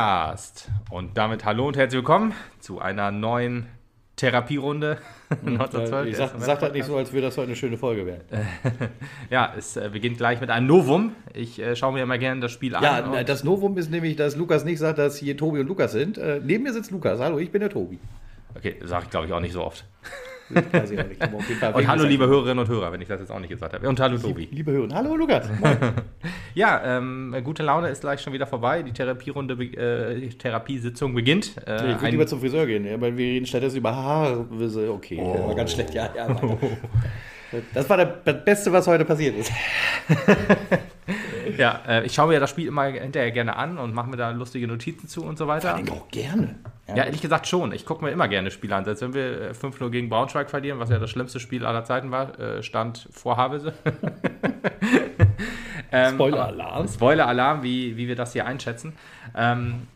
Podcast. Und damit hallo und herzlich willkommen zu einer neuen Therapierunde. ich sag, sag das nicht so, als würde das heute eine schöne Folge werden. ja, es äh, beginnt gleich mit einem Novum. Ich äh, schaue mir immer gerne das Spiel ja, an. Ja, das Novum ist nämlich, dass Lukas nicht sagt, dass hier Tobi und Lukas sind. Äh, neben mir sitzt Lukas. Hallo, ich bin der Tobi. Okay, sage ich glaube ich auch nicht so oft. Weiß ich auch nicht. und hallo, liebe Hörerinnen und Hörer, wenn ich das jetzt auch nicht gesagt habe. Und hallo, Tobi. Liebe Hörer. Hallo, Lukas. ja, ähm, gute Laune ist gleich schon wieder vorbei. Die Therapierunde, äh, Therapiesitzung beginnt. Äh, ich würde lieber zum Friseur gehen, weil wir reden stattdessen über Haare. Okay, oh. das war ganz schlecht. Ja, ja, Das war das Beste, was heute passiert ist. ja, äh, ich schaue mir das Spiel immer hinterher gerne an und mache mir da lustige Notizen zu und so weiter. Vor auch gerne. Ja, ja, ehrlich gesagt schon. Ich gucke mir immer gerne Spiele an. Selbst wenn wir 5-0 äh, gegen Braunschweig verlieren, was ja das schlimmste Spiel aller Zeiten war, äh, stand vor Havelse. ähm, Spoiler-Alarm. Spoiler-Alarm, wie, wie wir das hier einschätzen. Ähm,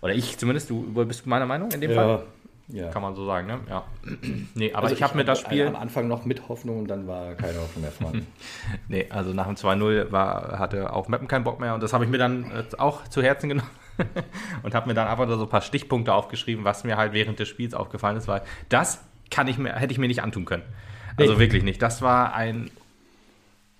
oder ich zumindest, du bist du meiner Meinung in dem ja. Fall? Ja. Kann man so sagen, ne? Ja. nee, aber also ich habe mir das Spiel. Am Anfang noch mit Hoffnung und dann war keine Hoffnung mehr vorhanden. nee, also nach dem 2-0 hatte auch Meppen keinen Bock mehr und das habe ich mir dann auch zu Herzen genommen und habe mir dann einfach so ein paar Stichpunkte aufgeschrieben, was mir halt während des Spiels aufgefallen ist, weil das kann ich mir, hätte ich mir nicht antun können. Also nee. wirklich nicht. Das war ein,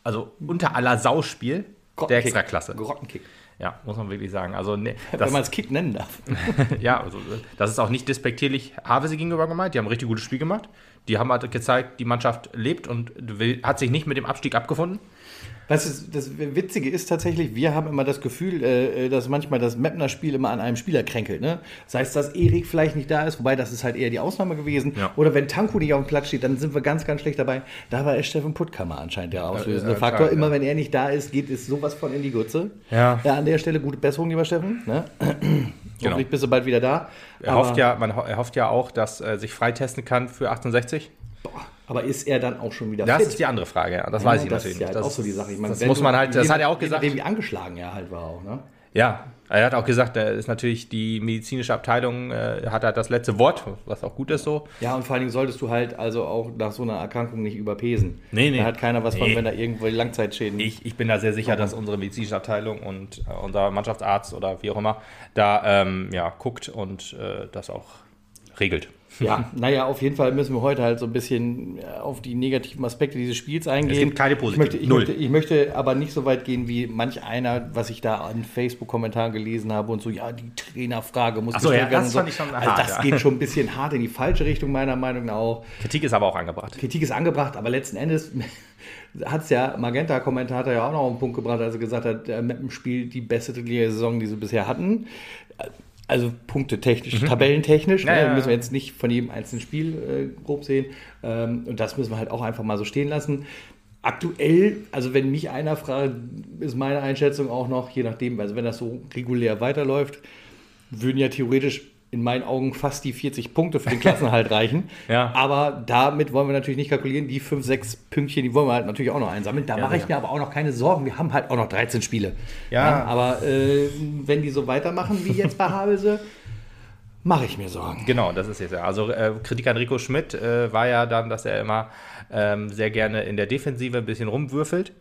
also unter aller Sauspiel der Extraklasse. Grottenkick. Ja, muss man wirklich sagen. Also, ne, Wenn man es Kick nennen darf. ja, also, das ist auch nicht despektierlich Havese gegenüber gemeint. Die haben ein richtig gutes Spiel gemacht. Die haben halt gezeigt, die Mannschaft lebt und will, hat sich nicht mit dem Abstieg abgefunden. Was ist, das Witzige ist tatsächlich, wir haben immer das Gefühl, äh, äh dass manchmal das Mapner-Spiel immer an einem Spieler kränkelt. Ne? Das heißt, dass Erik vielleicht nicht da ist, wobei das ist halt eher die Ausnahme gewesen. Ja. Oder wenn Tanku nicht auf dem Platz steht, dann sind wir ganz, ganz schlecht dabei. Da war Steffen Puttkammer anscheinend der auslösende ja, Faktor. Klar, immer wenn er nicht da ist, geht es sowas von in die Gutze. Ja. an der Stelle gute Besserung, lieber Steffen. Ne? Genau. Hoffentlich bist du bald wieder da. Er hofft ja, man hofft ja auch, dass er sich freitesten kann für 68. Boah. Aber ist er dann auch schon wieder das fit? Das ist die andere Frage, ja. Das ja, weiß ich das natürlich ist ja nicht. Das ist auch so die Sache. Ich meine, das muss man halt, das hat er auch gesagt. Wie angeschlagen er halt war auch, ne? Ja, er hat auch gesagt, er ist natürlich die medizinische Abteilung, äh, hat halt das letzte Wort, was auch gut ist so. Ja, und vor allen Dingen solltest du halt also auch nach so einer Erkrankung nicht überpesen. Nee, nee. Da hat keiner was nee. von, wenn da irgendwo Langzeitschäden. Ich, ich bin da sehr sicher, dass unsere medizinische Abteilung und äh, unser Mannschaftsarzt oder wie auch immer da ähm, ja, guckt und äh, das auch regelt. Ja, naja, auf jeden Fall müssen wir heute halt so ein bisschen äh, auf die negativen Aspekte dieses Spiels eingehen. Es gibt keine positiven. Ich möchte, ich, möchte, ich möchte, aber nicht so weit gehen wie manch einer, was ich da an Facebook-Kommentaren gelesen habe und so, ja, die Trainerfrage muss Ach so, ja, das so. fand ich schon Also das ja. geht schon ein bisschen hart in die falsche Richtung, meiner Meinung nach auch. Kritik ist aber auch angebracht. Kritik ist angebracht, aber letzten Endes hat es ja Magenta-Kommentator ja auch noch auf den Punkt gebracht, als er gesagt hat, der Meppen spielt die beste Saison, die sie bisher hatten also punktetechnisch, mhm. tabellentechnisch, ja, ne, ja, müssen wir jetzt nicht von jedem einzelnen Spiel äh, grob sehen. Ähm, und das müssen wir halt auch einfach mal so stehen lassen. Aktuell, also wenn mich einer fragt, ist meine Einschätzung auch noch, je nachdem, also wenn das so regulär weiterläuft, würden ja theoretisch in meinen Augen fast die 40 Punkte für den Klassenhalt reichen. ja. Aber damit wollen wir natürlich nicht kalkulieren. Die 5, 6 Pünktchen, die wollen wir halt natürlich auch noch einsammeln. Da ja, mache ich ja. mir aber auch noch keine Sorgen. Wir haben halt auch noch 13 Spiele. Ja. aber äh, wenn die so weitermachen wie jetzt bei Havelse, mache ich mir Sorgen. Genau, das ist jetzt ja. Also äh, Kritik an Rico Schmidt äh, war ja dann, dass er immer ähm, sehr gerne in der Defensive ein bisschen rumwürfelt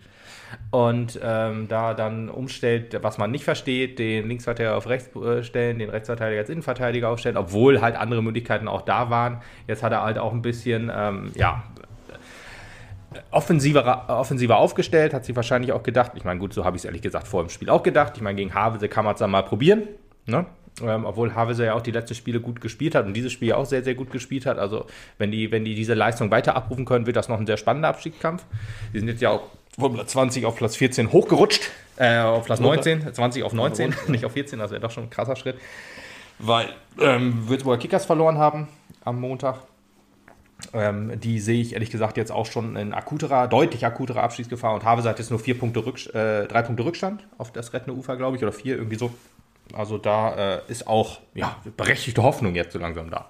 und ähm, da dann umstellt, was man nicht versteht, den Linksverteidiger auf rechts äh, stellen, den Rechtsverteidiger als Innenverteidiger aufstellen, obwohl halt andere Möglichkeiten auch da waren. Jetzt hat er halt auch ein bisschen, ähm, ja, offensiver, offensiver aufgestellt, hat sich wahrscheinlich auch gedacht, ich meine, gut, so habe ich es ehrlich gesagt vor dem Spiel auch gedacht. Ich meine, gegen Havelse kann man es dann mal probieren. Ne? Ähm, obwohl Havelse ja auch die letzten Spiele gut gespielt hat und dieses Spiel auch sehr, sehr gut gespielt hat. Also, wenn die, wenn die diese Leistung weiter abrufen können, wird das noch ein sehr spannender Abstiegskampf. Die sind jetzt ja auch von Platz 20 auf Platz 14 hochgerutscht. Äh, auf Platz 19, 20 auf 19, nicht auf 14, das wäre doch schon ein krasser Schritt. Weil ähm, Würzburger Kickers verloren haben am Montag. Ähm, die sehe ich ehrlich gesagt jetzt auch schon in akuterer, deutlich akuterer Abschiedsgefahr und Havelse hat jetzt nur vier Punkte Rückst äh, drei Punkte Rückstand auf das rettende Ufer, glaube ich, oder vier, irgendwie so. Also da äh, ist auch ja, berechtigte Hoffnung jetzt so langsam da.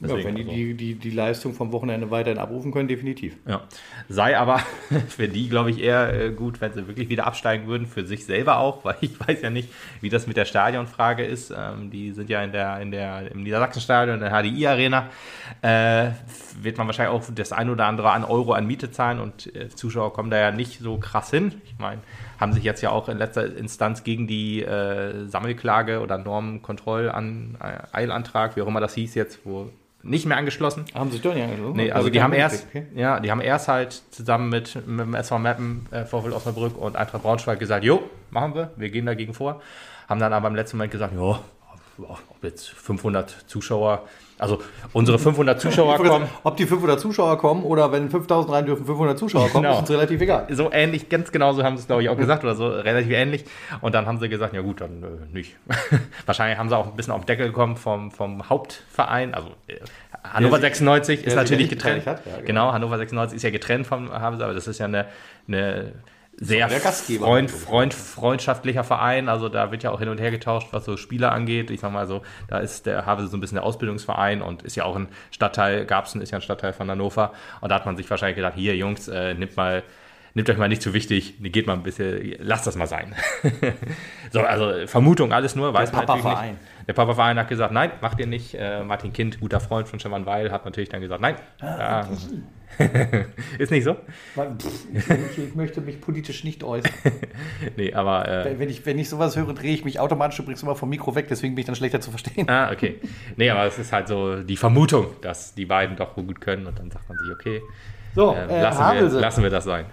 Deswegen, ja, wenn die, also. die, die, die Leistung vom Wochenende weiterhin abrufen können, definitiv. Ja. Sei aber für die, glaube ich, eher äh, gut, wenn sie wirklich wieder absteigen würden, für sich selber auch, weil ich weiß ja nicht, wie das mit der Stadionfrage ist. Ähm, die sind ja in der, in der, im Niedersachsenstadion, in der HDI-Arena. Äh, wird man wahrscheinlich auch das ein oder andere an Euro an Miete zahlen und äh, Zuschauer kommen da ja nicht so krass hin. Ich meine, haben sich jetzt ja auch in letzter Instanz gegen die äh, Sammelklage oder Normenkontrolleilantrag, wie auch immer das hieß jetzt, wo nicht mehr angeschlossen. Haben sich doch nicht angeschlossen? Nee, also, also die haben erst, okay. ja, die haben erst halt zusammen mit, mit dem SV Mappen, äh, Vorfeld Osnabrück und Eintracht Braunschweig gesagt, jo, machen wir, wir gehen dagegen vor. Haben dann aber im letzten Moment gesagt, jo, ob jetzt 500 Zuschauer also unsere 500 Zuschauer kommen. Ob die 500 Zuschauer kommen oder wenn 5000 rein dürfen, 500 Zuschauer kommen, genau. ist uns relativ egal. So ähnlich, ganz genau so haben sie es, glaube ich, auch gesagt oder so, relativ ähnlich. Und dann haben sie gesagt, ja gut, dann äh, nicht. Wahrscheinlich haben sie auch ein bisschen auf den Deckel gekommen vom, vom Hauptverein. Also äh, Hannover 96 ist natürlich getrennt. Hat, ja, genau. genau. Hannover 96 ist ja getrennt vom Havelse, aber das ist ja eine, eine sehr Freund, Freund, freundschaftlicher Verein. Also da wird ja auch hin und her getauscht, was so Spieler angeht. Ich sag mal so, da ist der Havelse so ein bisschen der Ausbildungsverein und ist ja auch ein Stadtteil, Garbsen ist ja ein Stadtteil von Hannover. Und da hat man sich wahrscheinlich gedacht, hier Jungs, äh, nimmt mal, nimmt euch mal nicht zu wichtig, geht mal ein bisschen, lasst das mal sein. so, also Vermutung, alles nur, weiß der man natürlich Verein. nicht. Der Papa-Verein hat gesagt, nein, macht ihr nicht. Äh, Martin Kind, guter Freund von Stefan Weil, hat natürlich dann gesagt, nein. Ah, ja, ist nicht so? Ich, ich, möchte mich politisch nicht äußern. nee, aber. Äh, wenn, ich, wenn ich sowas höre, drehe ich mich automatisch übrigens immer vom Mikro weg, deswegen bin ich dann schlechter zu verstehen. Ah, okay. Nee, aber es ist halt so die Vermutung, dass die beiden doch gut können und dann sagt man sich, okay, so, äh, äh, lassen, wir, lassen wir das sein.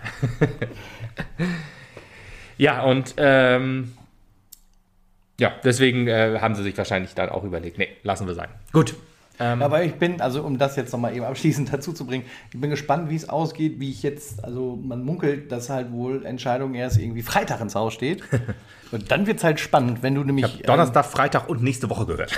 ja, und ähm, ja, deswegen äh, haben sie sich wahrscheinlich dann auch überlegt, nee, lassen wir sein. Gut, ähm, Aber ich bin, also um das jetzt nochmal eben abschließend dazu zu bringen, ich bin gespannt, wie es ausgeht, wie ich jetzt, also man munkelt, dass halt wohl Entscheidung erst irgendwie Freitag ins Haus steht. Und dann wird es halt spannend, wenn du nämlich. Ich Donnerstag, ähm, Freitag und nächste Woche gehört.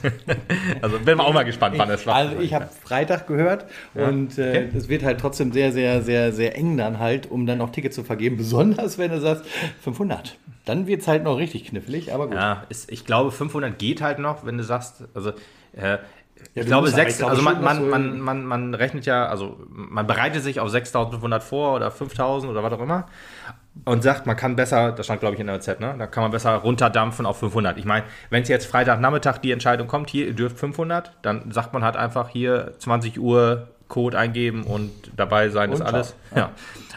also bin wir auch mal gespannt, wann es war. Also ich habe Freitag gehört ja. und äh, okay. es wird halt trotzdem sehr, sehr, sehr, sehr eng dann halt, um dann noch Tickets zu vergeben. Besonders wenn du sagst 500. Dann wird es halt noch richtig knifflig, aber gut. Ja, ist, ich glaube 500 geht halt noch, wenn du sagst, also äh, ja, ich glaube, sechs, glaube also man, man, man, man, man rechnet ja, also man bereitet sich auf 6500 vor oder 5000 oder was auch immer und sagt, man kann besser, das stand glaube ich in der Z, ne? da kann man besser runterdampfen auf 500. Ich meine, wenn es jetzt Freitagnachmittag die Entscheidung kommt, hier, ihr dürft 500, dann sagt man halt einfach hier 20 Uhr Code eingeben und dabei sein ist alles. Ja. ja.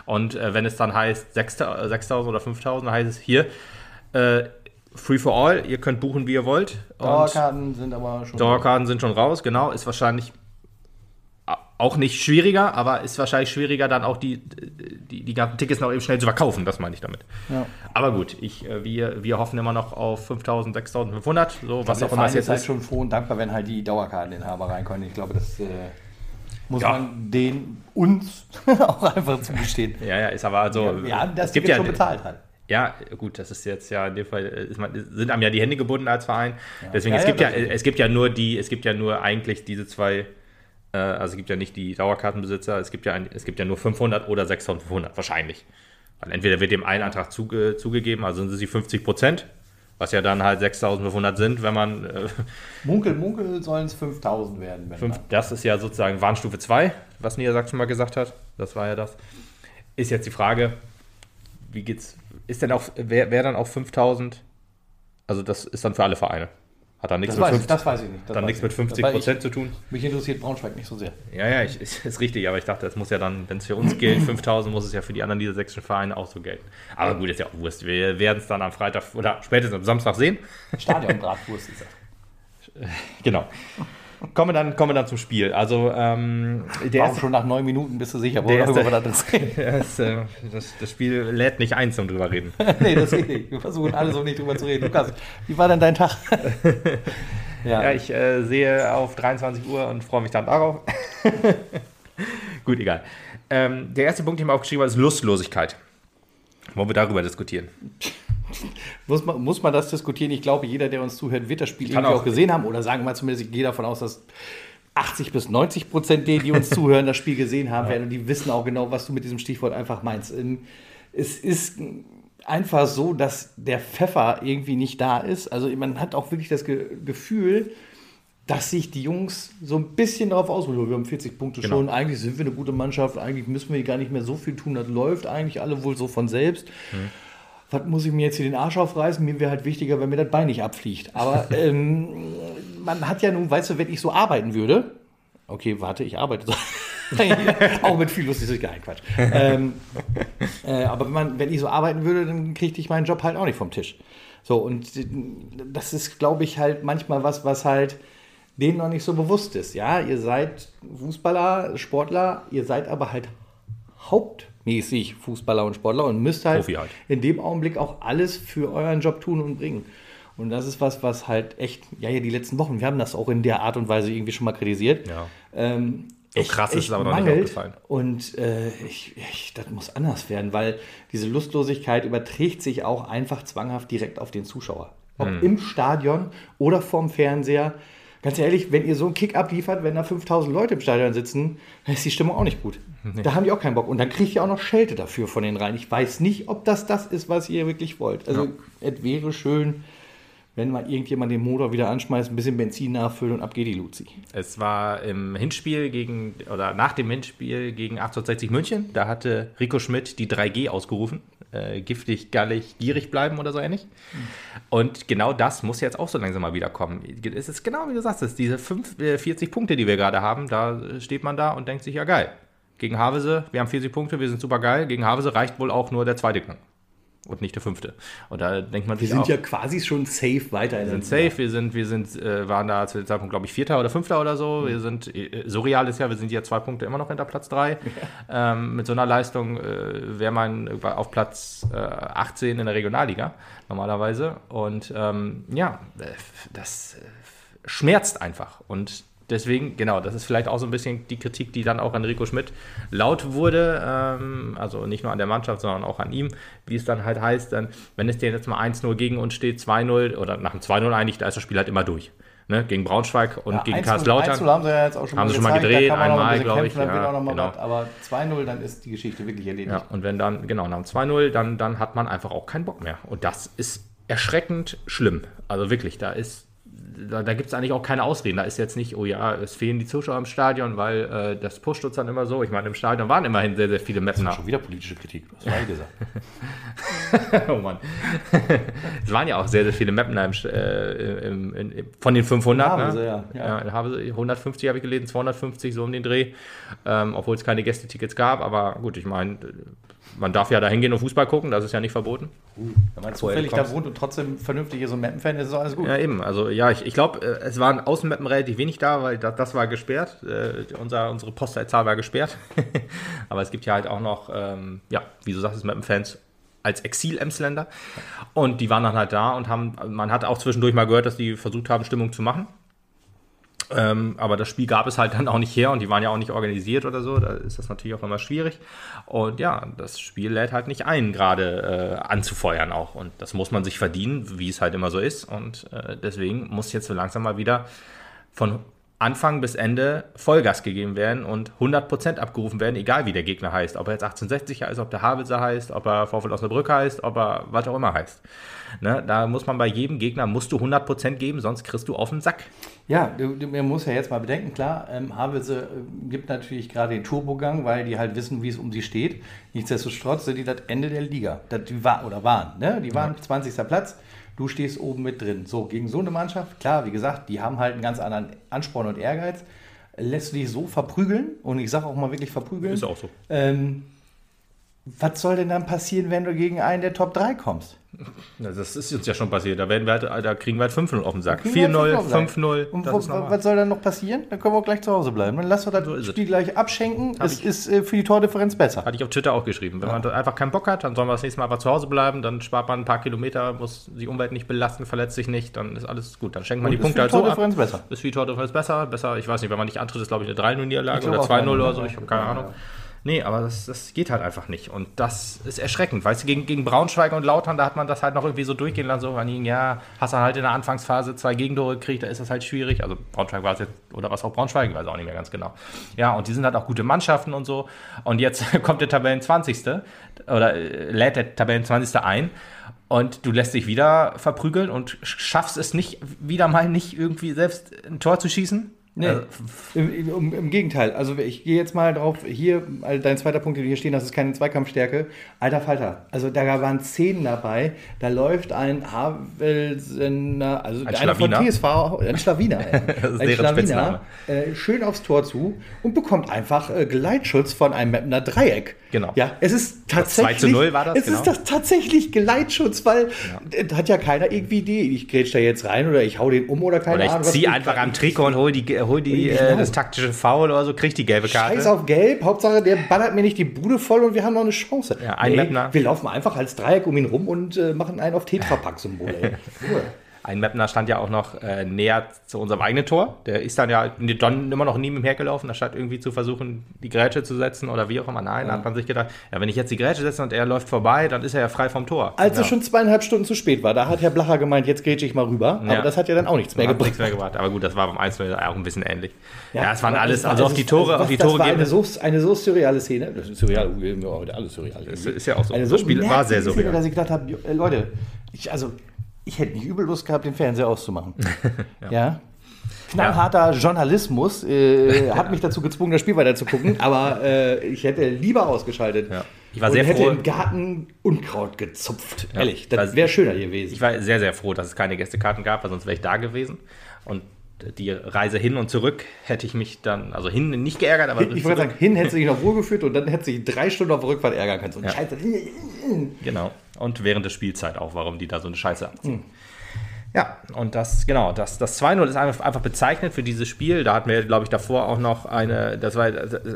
Und äh, wenn es dann heißt 6000 oder 5000, dann heißt es hier, äh, Free for all, ihr könnt buchen, wie ihr wollt. Dauerkarten sind aber schon Dauerkarten raus. sind schon raus, genau. Ist wahrscheinlich auch nicht schwieriger, aber ist wahrscheinlich schwieriger, dann auch die, die, die ganzen Tickets noch eben schnell zu verkaufen, das meine ich damit. Ja. Aber gut, ich, äh, wir, wir hoffen immer noch auf 5000, 6500, so was auch immer es jetzt ist. Ich bin schon froh und dankbar, wenn halt die Dauerkarteninhaber reinkommen. Ich glaube, das äh, muss ja. man den uns auch einfach zugestehen. Ja, ja, ist aber also. Ja, wir haben das Ticket ja, schon bezahlt halt. Ja, gut, das ist jetzt ja in dem Fall, ist man, sind einem ja die Hände gebunden als Verein. Ja. Deswegen, ja, es, gibt ja, es gibt ja nur die, es gibt ja nur eigentlich diese zwei, äh, also es gibt ja nicht die Dauerkartenbesitzer, es gibt ja, ein, es gibt ja nur 500 oder 6500, wahrscheinlich. Weil entweder wird dem einen Antrag zuge, zugegeben, also sind sie 50 Prozent, was ja dann halt 6500 sind, wenn man. Äh, munkel, munkel sollen es 5000 werden. Fünf, das ist ja sozusagen Warnstufe 2, was Niedersachsen mal gesagt hat. Das war ja das. Ist jetzt die Frage, wie geht's ist denn auch, wäre wär dann auch 5000, also das ist dann für alle Vereine. Hat dann nichts, das mit, 50, das weiß ich nicht. dann nichts mit 50 Prozent zu tun. Mich interessiert Braunschweig nicht so sehr. Ja, ja, ich, ist, ist richtig, aber ich dachte, das muss ja dann, wenn es für uns gilt, 5000 muss es ja für die anderen niedersächsischen Vereine auch so gelten. Aber gut, ist ja auch Wurst. Wir werden es dann am Freitag oder spätestens am Samstag sehen. Stadion-Bratwurst ist das. Genau. Kommen wir dann, kommen wir dann zum Spiel. Also, ähm, der Warum erste, schon nach neun Minuten bist du sicher, worüber wir das das, das, das Spiel lädt nicht ein, um drüber reden. nee, das geht nicht. Wir versuchen alle so nicht drüber zu reden. Lukas, wie war denn dein Tag? ja. ja, ich äh, sehe auf 23 Uhr und freue mich dann darauf. Gut, egal. Ähm, der erste Punkt, den ich mir aufgeschrieben habe, ist Lustlosigkeit. Wollen wir darüber diskutieren? Muss, man, muss man das diskutieren? Ich glaube, jeder, der uns zuhört, wird das Spiel irgendwie auch, auch gesehen haben. Oder sagen wir mal zumindest, ich gehe davon aus, dass 80 bis 90 Prozent der, die uns zuhören, das Spiel gesehen haben werden. Und die wissen auch genau, was du mit diesem Stichwort einfach meinst. Ähm, es ist einfach so, dass der Pfeffer irgendwie nicht da ist. Also man hat auch wirklich das Ge Gefühl, dass sich die Jungs so ein bisschen darauf ausruhen. Wir haben 40 Punkte genau. schon, eigentlich sind wir eine gute Mannschaft, eigentlich müssen wir gar nicht mehr so viel tun, das läuft eigentlich alle wohl so von selbst. Mhm was muss ich mir jetzt hier den Arsch aufreißen? Mir wäre halt wichtiger, wenn mir das Bein nicht abfliegt. Aber ähm, man hat ja nun, weißt du, wenn ich so arbeiten würde, okay, warte, ich arbeite so. auch mit viel Lustigkeit, Quatsch. ähm, äh, aber wenn, man, wenn ich so arbeiten würde, dann kriegte ich meinen Job halt auch nicht vom Tisch. So, und das ist, glaube ich, halt manchmal was, was halt denen noch nicht so bewusst ist. Ja, ihr seid Fußballer, Sportler, ihr seid aber halt hauptmäßig Fußballer und Sportler und müsst halt, halt, in dem Augenblick auch alles für euren Job tun und bringen. Und das ist was, was halt echt, ja, ja, die letzten Wochen, wir haben das auch in der Art und Weise irgendwie schon mal kritisiert. Ja. Ähm, so echt, krass ist es aber noch nicht aufgefallen. Und äh, ich, ich, das muss anders werden, weil diese Lustlosigkeit überträgt sich auch einfach zwanghaft direkt auf den Zuschauer. Ob hm. im Stadion oder vorm Fernseher. Ganz ehrlich, wenn ihr so einen Kick abliefert, wenn da 5000 Leute im Stadion sitzen, dann ist die Stimmung auch nicht gut. Nee. Da haben die auch keinen Bock. Und dann kriegt ihr auch noch Schelte dafür von den rein. Ich weiß nicht, ob das das ist, was ihr wirklich wollt. Also, ja. es wäre schön, wenn mal irgendjemand den Motor wieder anschmeißt, ein bisschen Benzin nachfüllt und ab geht die Luzi. Es war im Hinspiel gegen, oder nach dem Hinspiel gegen 1860 München, da hatte Rico Schmidt die 3G ausgerufen. Äh, giftig, gallig, gierig bleiben oder so ähnlich. Und genau das muss jetzt auch so langsam mal wieder kommen. Es ist genau wie du sagst, es diese 5, 40 äh, Punkte, die wir gerade haben, da steht man da und denkt sich, ja geil. Gegen Havese, wir haben 40 Punkte, wir sind super geil. Gegen Havese reicht wohl auch nur der zweite Gang und nicht der fünfte. Und da denkt man Wir sind auch, ja quasi schon safe weiter. Wir sind safe, wir sind, wir sind, äh, waren da zu dem Zeitpunkt, glaube ich, Vierter oder Fünfter oder so. Mhm. Wir sind, äh, so real ist ja, wir sind ja zwei Punkte immer noch hinter Platz drei. Ja. Ähm, mit so einer Leistung äh, wäre man auf Platz äh, 18 in der Regionalliga normalerweise. Und ähm, ja, äh, das äh, schmerzt einfach. Und deswegen, genau, das ist vielleicht auch so ein bisschen die Kritik, die dann auch an Rico Schmidt laut wurde. Ähm, also nicht nur an der Mannschaft, sondern auch an ihm, wie es dann halt heißt, dann, wenn es dir jetzt mal 1-0 gegen uns steht, 2-0 oder nach dem 2-0 eigentlich, da ist das Spiel halt immer durch. Ne? Gegen Braunschweig und ja, gegen Kaiserslautern. 1 haben sie ja jetzt auch schon haben mal, sie schon mal gedreht, einmal, glaube ich. Ja, genau. aber 2-0, dann ist die Geschichte wirklich erledigt. Ja, und wenn dann, genau, nach dem 2-0, dann, dann hat man einfach auch keinen Bock mehr. Und das ist erschreckend schlimm. Also wirklich, da ist da, da gibt es eigentlich auch keine Ausreden. Da ist jetzt nicht, oh ja, es fehlen die Zuschauer im Stadion, weil äh, das pusht uns dann immer so. Ich meine, im Stadion waren immerhin sehr, sehr viele Mapner. Das ist schon wieder politische Kritik, du hast ja gesagt. oh Mann. es waren ja auch sehr, sehr viele im, äh, von den 500. Havelse, ne? ja. ja. ja Havelse, 150 habe ich gelesen, 250 so um den Dreh, ähm, obwohl es keine Gästetickets gab. Aber gut, ich meine, man darf ja da hingehen und Fußball gucken, das ist ja nicht verboten. Wenn man zufällig da wohnt und trotzdem vernünftig ist und Mappen-Fan ist, ist alles gut. Ja, eben. Also ja, ich, ich glaube, äh, es waren Außenmappen relativ wenig da, weil das, das war gesperrt. Äh, unser, unsere Postleitzahl war gesperrt. Aber es gibt ja halt auch noch, ähm, ja, wie du sagst, Mappen-Fans als Exil-Emsländer. Und die waren dann halt da und haben, man hat auch zwischendurch mal gehört, dass die versucht haben, Stimmung zu machen. Ähm, aber das Spiel gab es halt dann auch nicht her und die waren ja auch nicht organisiert oder so. Da ist das natürlich auch immer schwierig. Und ja, das Spiel lädt halt nicht ein, gerade äh, anzufeuern auch. Und das muss man sich verdienen, wie es halt immer so ist. Und äh, deswegen muss jetzt so langsam mal wieder von Anfang bis Ende Vollgas gegeben werden und 100% abgerufen werden, egal wie der Gegner heißt. Ob er jetzt 1860 heißt, ob der Havelse heißt, ob er Vorfeld aus der Brücke heißt, ob er was auch immer heißt. Ne? Da muss man bei jedem Gegner, musst du 100% geben, sonst kriegst du auf den Sack. Ja, man muss ja jetzt mal bedenken, klar, ähm, Havelse äh, gibt natürlich gerade den Turbogang, weil die halt wissen, wie es um sie steht. Nichtsdestotrotz sind die das Ende der Liga. Das, die war, oder waren, ne? Die waren ja. 20. Platz du stehst oben mit drin. So, gegen so eine Mannschaft, klar, wie gesagt, die haben halt einen ganz anderen Ansporn und Ehrgeiz. Lässt du dich so verprügeln, und ich sage auch mal wirklich verprügeln. Ist auch so. Ähm, was soll denn dann passieren, wenn du gegen einen der Top 3 kommst? Das ist uns ja schon passiert. Da, werden wir halt, da kriegen wir halt 5-0 auf den Sack. 4-0, 5-0. Und wo, was soll dann noch passieren? Dann können wir auch gleich zu Hause bleiben. Dann lassen wir das so Spiel gleich abschenken. Hab es ist äh, für die Tordifferenz besser. Hatte ich auf Twitter auch geschrieben. Wenn ja. man einfach keinen Bock hat, dann sollen wir das nächste Mal einfach zu Hause bleiben. Dann spart man ein paar Kilometer, muss die Umwelt nicht belasten, verletzt sich nicht. Dann ist alles gut. Dann schenkt man Und die Punkte halt so ab. besser. Ist für die Tordifferenz besser. Besser, ich weiß nicht, wenn man nicht antritt, ist glaube ich eine 3-0-Niederlage oder 2-0 oder so. Ich habe keine Ahnung. Ja. Nee, aber das, das geht halt einfach nicht. Und das ist erschreckend. Weißt du, gegen, gegen Braunschweig und Lautern, da hat man das halt noch irgendwie so durchgehen lassen. So, ja, hast du halt in der Anfangsphase zwei Gegentore gekriegt, da ist das halt schwierig. Also Braunschweig war es jetzt, oder was auch Braunschweig, weiß auch nicht mehr ganz genau. Ja, und die sind halt auch gute Mannschaften und so. Und jetzt kommt der Tabellen 20. oder äh, lädt der Tabellen 20. ein. Und du lässt dich wieder verprügeln und schaffst es nicht, wieder mal nicht irgendwie selbst ein Tor zu schießen Nee, also, im, im, im, Gegenteil. Also ich gehe jetzt mal drauf, hier, dein zweiter Punkt, den du hier stehen hast, ist keine Zweikampfstärke. Alter Falter, also da waren Szenen dabei, da läuft ein Havelsener, also ein einer Schlawiner. von TSV, ein Schlawiner, ein Schlawiner äh, schön aufs Tor zu und bekommt einfach äh, Geleitschutz von einem Mapner Dreieck. Genau. Ja, es ist tatsächlich. 2 zu 0 war das, Es genau. ist das tatsächlich Geleitschutz, weil ja. da hat ja keiner irgendwie die, ich grätsch da jetzt rein oder ich hau den um oder keine oder Ahnung. Ich zieh einfach am Trikot und hol die hol die, äh, genau. äh, das taktische Foul oder so, kriegt die gelbe Karte. Scheiß auf gelb, Hauptsache der ballert mir nicht die Bude voll und wir haben noch eine Chance. Ja, ein nee, Wir laufen einfach als Dreieck um ihn rum und äh, machen einen auf Tetrapack-Symbol. Ein Mapner stand ja auch noch äh, näher zu unserem eigenen Tor. Der ist dann ja dann immer noch neben ihm hergelaufen, anstatt irgendwie zu versuchen, die Grätsche zu setzen oder wie auch immer. Nein, ja. hat man sich gedacht, ja, wenn ich jetzt die Grätsche setze und er läuft vorbei, dann ist er ja frei vom Tor. Als ja. es schon zweieinhalb Stunden zu spät war, da hat Herr Blacher gemeint, jetzt grätsche ich mal rüber. Aber das hat ja dann auch nichts mehr gebracht. Nichts mehr gebracht. Aber gut, das war beim 1 auch ein bisschen ähnlich. Ja, es waren alles, also auf die Tore, also auf die Tore das war eine so, eine so surreale Szene. Das ist surreal, heute alles surreal. Das ist ja auch so. Eine so das Spiel war sehr surreal. Szene, dass ich gedacht habe, Leute, ich, also ich hätte nicht übel Lust gehabt, den Fernseher auszumachen. ja. ja? Knallharter ja. Journalismus äh, hat mich dazu gezwungen, das Spiel weiter zu gucken, aber äh, ich hätte lieber ausgeschaltet. Ja. Ich war sehr und hätte im Garten Unkraut gezupft. Ehrlich, das wäre schöner gewesen. Ich war sehr, sehr froh, dass es keine Gästekarten gab, weil sonst wäre ich da gewesen. Und die Reise hin und zurück hätte ich mich dann, also hin nicht geärgert, aber. Ich wollte sagen, hin hätte sich noch wohlgeführt und dann hätte sich drei Stunden auf der Rückfahrt ärgern können. So ja. Scheiße. Genau. Und während der Spielzeit auch, warum die da so eine Scheiße abziehen. Mhm. Ja, und das, genau, das, das 2-0 ist einfach, einfach bezeichnet für dieses Spiel. Da hatten wir, glaube ich, davor auch noch eine, das war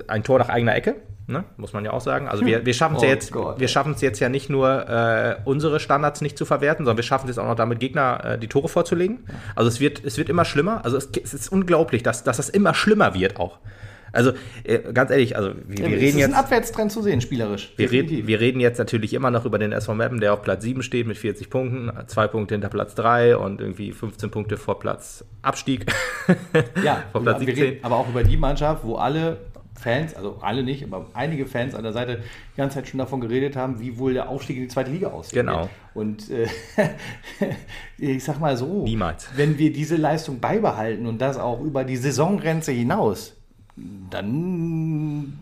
ein Tor nach eigener Ecke, ne? muss man ja auch sagen. Also wir, wir schaffen es oh ja jetzt, Gott. wir schaffen es jetzt ja nicht nur, äh, unsere Standards nicht zu verwerten, sondern wir schaffen es jetzt auch noch damit, Gegner äh, die Tore vorzulegen. Also es wird, es wird immer schlimmer. Also es, es ist unglaublich, dass, dass das immer schlimmer wird auch. Also äh, ganz ehrlich, also wir, ja, wir reden jetzt. ist ein Abwärtstrend zu sehen, spielerisch. Wir, red, wir, reden jetzt natürlich immer noch über den SV Meppen, der auf Platz 7 steht mit 40 Punkten, zwei Punkte hinter Platz 3 und irgendwie 15 Punkte vor Platz Abstieg. Ja, vor Platz 17. Reden, aber auch über die Mannschaft, wo alle Fans, also alle nicht, aber einige Fans an der Seite die ganze Zeit schon davon geredet haben, wie wohl der Aufstieg in die zweite Liga aussieht. Genau. Und äh, ich sag mal so, Niemals. wenn wir diese Leistung beibehalten und das auch über die Saisongrenze hinaus, dann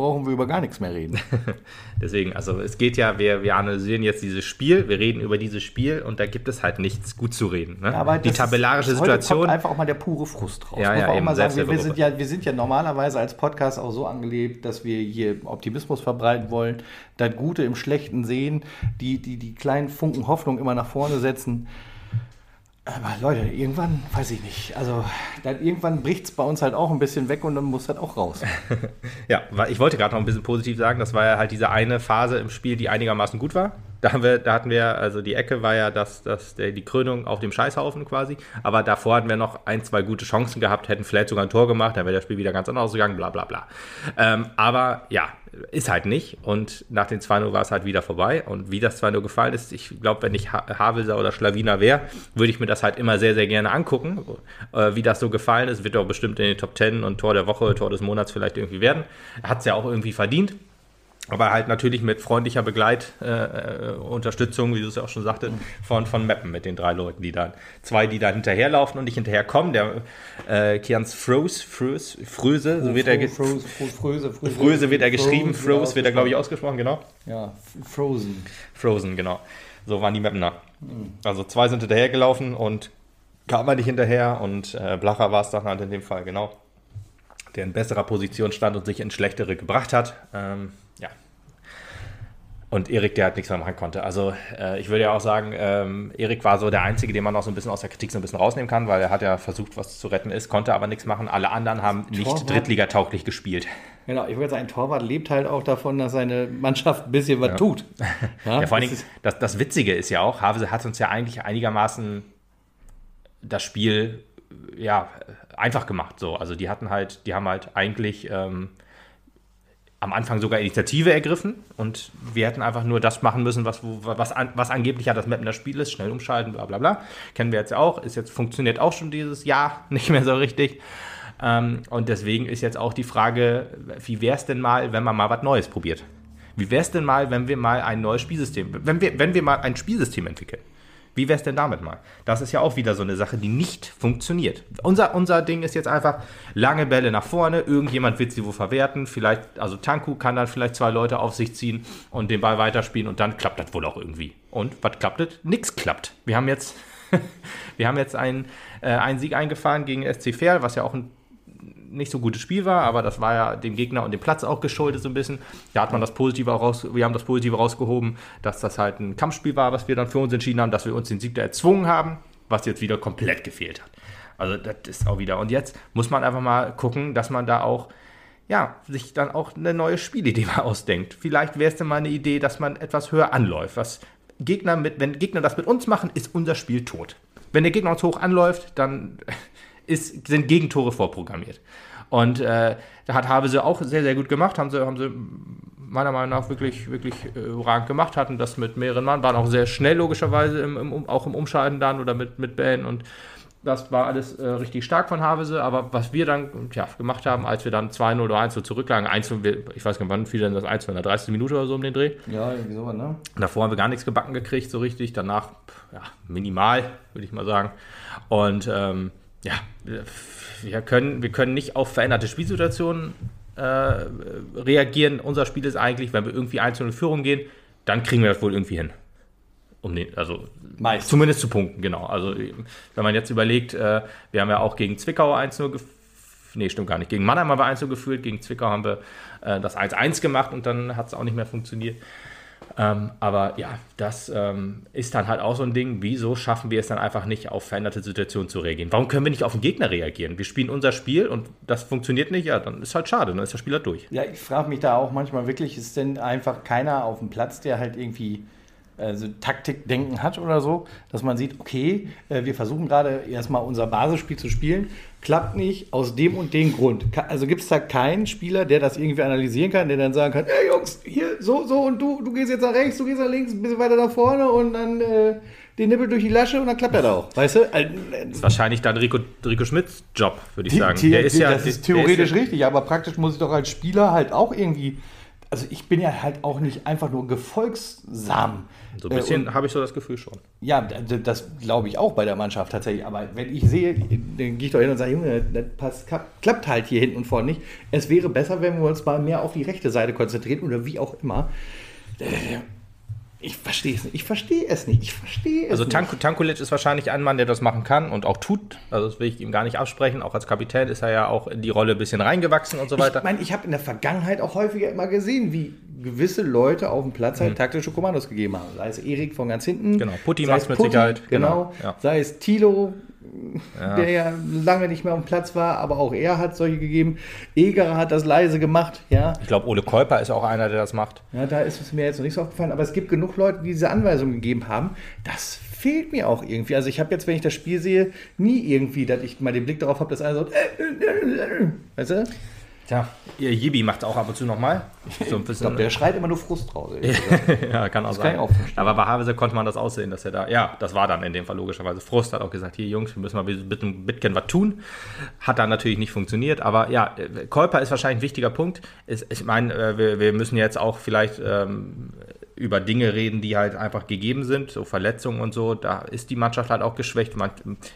brauchen wir über gar nichts mehr reden. Deswegen, also es geht ja, wir, wir analysieren jetzt dieses Spiel, wir reden über dieses Spiel und da gibt es halt nichts gut zu reden. Ne? Ja, die tabellarische ist, Situation. Kommt einfach auch mal der pure Frust raus. Ja, ja, mal sagen, wir, wir, sind ja, wir sind ja normalerweise als Podcast auch so angelebt, dass wir hier Optimismus verbreiten wollen, das Gute im Schlechten sehen, die, die, die kleinen Funken Hoffnung immer nach vorne setzen. Aber Leute, irgendwann, weiß ich nicht. Also, dann irgendwann bricht es bei uns halt auch ein bisschen weg und dann muss das auch raus. ja, ich wollte gerade noch ein bisschen positiv sagen, das war ja halt diese eine Phase im Spiel, die einigermaßen gut war. Da, haben wir, da hatten wir, also die Ecke war ja das, das, der, die Krönung auf dem Scheißhaufen quasi. Aber davor hatten wir noch ein, zwei gute Chancen gehabt, hätten vielleicht sogar ein Tor gemacht, dann wäre das Spiel wieder ganz anders ausgegangen, bla bla bla. Ähm, aber ja, ist halt nicht. Und nach den 2-0 war es halt wieder vorbei. Und wie das 2-0 gefallen ist, ich glaube, wenn ich Havelser oder Schlawiner wäre, würde ich mir das halt immer sehr, sehr gerne angucken. Äh, wie das so gefallen ist, wird auch bestimmt in den Top 10 und Tor der Woche, Tor des Monats vielleicht irgendwie werden. Hat es ja auch irgendwie verdient. Aber halt natürlich mit freundlicher Begleitunterstützung, äh, wie du es ja auch schon sagte, von, von Mappen mit den drei Leuten, die dann, zwei, die da hinterherlaufen und nicht hinterherkommen. Der äh, Kians Froze, Froze, Fröse, so wird er Fröse, Fröse, Fröse wird er geschrieben, Froze wird er, glaube ich, ausgesprochen, genau. Ja, Frozen. Frozen, genau. So waren die Mapner. Mhm. Also zwei sind hinterhergelaufen und kam er nicht hinterher und äh, Blacher war es dann halt in dem Fall, genau. Der in besserer Position stand und sich in schlechtere gebracht hat. Ähm, und Erik, der halt nichts mehr machen konnte. Also äh, ich würde ja auch sagen, ähm, Erik war so der Einzige, den man noch so ein bisschen aus der Kritik so ein bisschen rausnehmen kann, weil er hat ja versucht, was zu retten ist, konnte aber nichts machen. Alle anderen haben nicht Drittligatauglich gespielt. Genau, ich würde sagen, ein Torwart lebt halt auch davon, dass seine Mannschaft ein bisschen was ja. tut. Ja, ja vor allen Dingen, das, das Witzige ist ja auch, Havese hat uns ja eigentlich einigermaßen das Spiel ja, einfach gemacht. So. Also die hatten halt, die haben halt eigentlich... Ähm, am Anfang sogar Initiative ergriffen und wir hätten einfach nur das machen müssen, was, was, was angeblich ja das Map in das Spiel ist, schnell umschalten, bla bla bla. Kennen wir jetzt ja auch, ist jetzt, funktioniert auch schon dieses Jahr nicht mehr so richtig. Ähm, und deswegen ist jetzt auch die Frage, wie wäre es denn mal, wenn man mal was Neues probiert? Wie wäre es denn mal, wenn wir mal ein neues Spielsystem, wenn wir, wenn wir mal ein Spielsystem entwickeln? Wie wäre es denn damit mal? Das ist ja auch wieder so eine Sache, die nicht funktioniert. Unser, unser Ding ist jetzt einfach lange Bälle nach vorne, irgendjemand wird sie wo verwerten, vielleicht, also Tanku kann dann vielleicht zwei Leute auf sich ziehen und den Ball weiterspielen und dann klappt das wohl auch irgendwie. Und was klappt das? Nix klappt. Wir haben jetzt, wir haben jetzt einen, äh, einen Sieg eingefahren gegen SC Verl, was ja auch ein nicht so gutes Spiel war, aber das war ja dem Gegner und dem Platz auch geschuldet so ein bisschen. Da hat man das Positive auch raus, wir haben das Positive rausgehoben, dass das halt ein Kampfspiel war, was wir dann für uns entschieden haben, dass wir uns den Sieg da erzwungen haben, was jetzt wieder komplett gefehlt hat. Also das ist auch wieder. Und jetzt muss man einfach mal gucken, dass man da auch ja, sich dann auch eine neue Spielidee mal ausdenkt. Vielleicht wäre es dann mal eine Idee, dass man etwas höher anläuft. Was Gegner mit, wenn Gegner das mit uns machen, ist unser Spiel tot. Wenn der Gegner uns hoch anläuft, dann ist, sind Gegentore vorprogrammiert. Und äh, da hat Havese auch sehr, sehr gut gemacht. Haben sie, haben sie meiner Meinung nach wirklich, wirklich äh, überragend gemacht. Hatten das mit mehreren Mann, waren auch sehr schnell logischerweise, im, im, auch im Umschalten dann oder mit, mit Bällen. Und das war alles äh, richtig stark von Havese. Aber was wir dann tja, gemacht haben, als wir dann 2-0 oder 1 zurücklagen, 1 ich weiß gar nicht, wann fiel denn das 1 in der 30. Minute oder so um den Dreh? Ja, irgendwie sowas, ne? Davor haben wir gar nichts gebacken gekriegt, so richtig. Danach, ja, minimal, würde ich mal sagen. Und ähm, ja, wir können, wir können nicht auf veränderte Spielsituationen äh, reagieren. Unser Spiel ist eigentlich, wenn wir irgendwie einzelne Führung gehen, dann kriegen wir das wohl irgendwie hin. Um den, also Meist. zumindest zu punkten, genau. Also wenn man jetzt überlegt, äh, wir haben ja auch gegen Zwickau 1-0 Nee, stimmt gar nicht. Gegen Mannheim haben wir 1 geführt, gegen Zwickau haben wir äh, das 1-1 gemacht und dann hat es auch nicht mehr funktioniert. Ähm, aber ja, das ähm, ist dann halt auch so ein Ding. Wieso schaffen wir es dann einfach nicht, auf veränderte Situationen zu reagieren? Warum können wir nicht auf den Gegner reagieren? Wir spielen unser Spiel und das funktioniert nicht. Ja, dann ist halt schade, dann ist der Spieler durch. Ja, ich frage mich da auch manchmal wirklich, ist denn einfach keiner auf dem Platz, der halt irgendwie also Taktikdenken hat oder so, dass man sieht, okay, äh, wir versuchen gerade erstmal unser Basisspiel zu spielen, klappt nicht aus dem und dem Grund. Also gibt es da keinen Spieler, der das irgendwie analysieren kann, der dann sagen kann, ey Jungs, hier so, so und du, du gehst jetzt nach rechts, du gehst nach links, ein bisschen weiter nach vorne und dann äh, den Nippel durch die Lasche und dann klappt er da auch. Weißt du? Das ist wahrscheinlich dann Rico, Rico Schmidts Job, würde ich sagen. Der ist ja, das ist theoretisch ist richtig, aber praktisch muss ich doch als Spieler halt auch irgendwie also ich bin ja halt auch nicht einfach nur gefolgsam. So ein bisschen äh, habe ich so das Gefühl schon. Ja, das glaube ich auch bei der Mannschaft tatsächlich. Aber wenn ich sehe, dann gehe ich doch hin und sage, Junge, das passt, klappt halt hier hinten und vorne nicht. Es wäre besser, wenn wir uns mal mehr auf die rechte Seite konzentrieren oder wie auch immer. Ich verstehe es nicht. Ich verstehe es nicht. Ich verstehe es also nicht. Also Tankulic ist wahrscheinlich ein Mann, der das machen kann und auch tut. Also das will ich ihm gar nicht absprechen. Auch als Kapitän ist er ja auch in die Rolle ein bisschen reingewachsen und so weiter. Ich meine, ich habe in der Vergangenheit auch häufiger immer gesehen, wie gewisse Leute auf dem Platz halt mhm. taktische Kommandos gegeben haben. Sei es Erik von ganz hinten. Genau, Putti macht mit Putti, Sicherheit. Genau. genau. Ja. Sei es Tilo, ja. der ja lange nicht mehr auf dem Platz war, aber auch er hat solche gegeben. Egerer hat das leise gemacht, ja. Ich glaube, Ole Käuper ist auch einer, der das macht. Ja, da ist es mir jetzt noch nicht so aufgefallen, aber es gibt genug Leute, die diese Anweisungen gegeben haben. Das fehlt mir auch irgendwie. Also ich habe jetzt, wenn ich das Spiel sehe, nie irgendwie, dass ich mal den Blick darauf habe, dass einer so, äh, äh, äh, weißt du? Tja, ihr Yibi macht auch ab und zu nochmal. So ich glaube, der schreit immer nur Frust raus. ja, kann auch das sein. Kann auch Aber bei Havese konnte man das aussehen, dass er da, ja, das war dann in dem Fall logischerweise Frust, hat auch gesagt, hier Jungs, wir müssen mal bitte ein bisschen was tun. Hat dann natürlich nicht funktioniert, aber ja, Kolper ist wahrscheinlich ein wichtiger Punkt. Ich meine, äh, wir, wir müssen jetzt auch vielleicht ähm, über Dinge reden, die halt einfach gegeben sind, so Verletzungen und so, da ist die Mannschaft halt auch geschwächt. Man,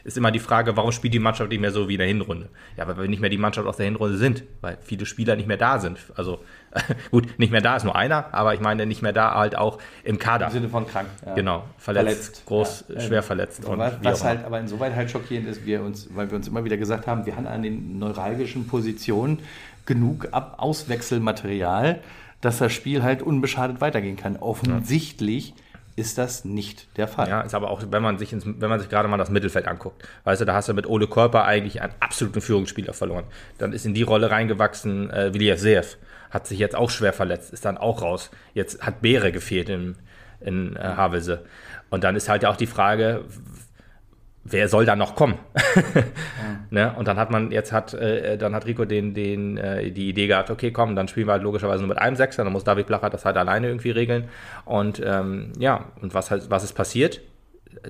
ist immer die Frage, warum spielt die Mannschaft nicht mehr so wie in der Hinrunde? Ja, weil wir nicht mehr die Mannschaft aus der Hinrunde sind, weil viele Spieler nicht mehr da sind. Also gut, nicht mehr da ist nur einer, aber ich meine nicht mehr da halt auch im Kader. Im Sinne von krank. Ja. Genau, verletzt, verletzt. groß, ja. schwer verletzt. Und was, was halt aber insoweit halt schockierend ist, wir uns, weil wir uns immer wieder gesagt haben, wir haben an den neuralgischen Positionen genug Ab Auswechselmaterial dass das Spiel halt unbeschadet weitergehen kann. Offensichtlich ja. ist das nicht der Fall. Ja, ist aber auch, wenn man sich, ins, wenn man sich gerade mal das Mittelfeld anguckt. Weißt du, da hast du mit Ole Körper eigentlich einen absoluten Führungsspieler verloren. Dann ist in die Rolle reingewachsen äh, Villiers Seev. Hat sich jetzt auch schwer verletzt, ist dann auch raus. Jetzt hat Beere gefehlt in, in äh, Havelse. Und dann ist halt ja auch die Frage, wer soll da noch kommen? ja. ne? Und dann hat man, jetzt hat, äh, dann hat Rico den, den, äh, die Idee gehabt, okay, komm, dann spielen wir halt logischerweise nur mit einem Sechser, dann muss David Blacher das halt alleine irgendwie regeln. Und ähm, ja, und was, halt, was ist passiert?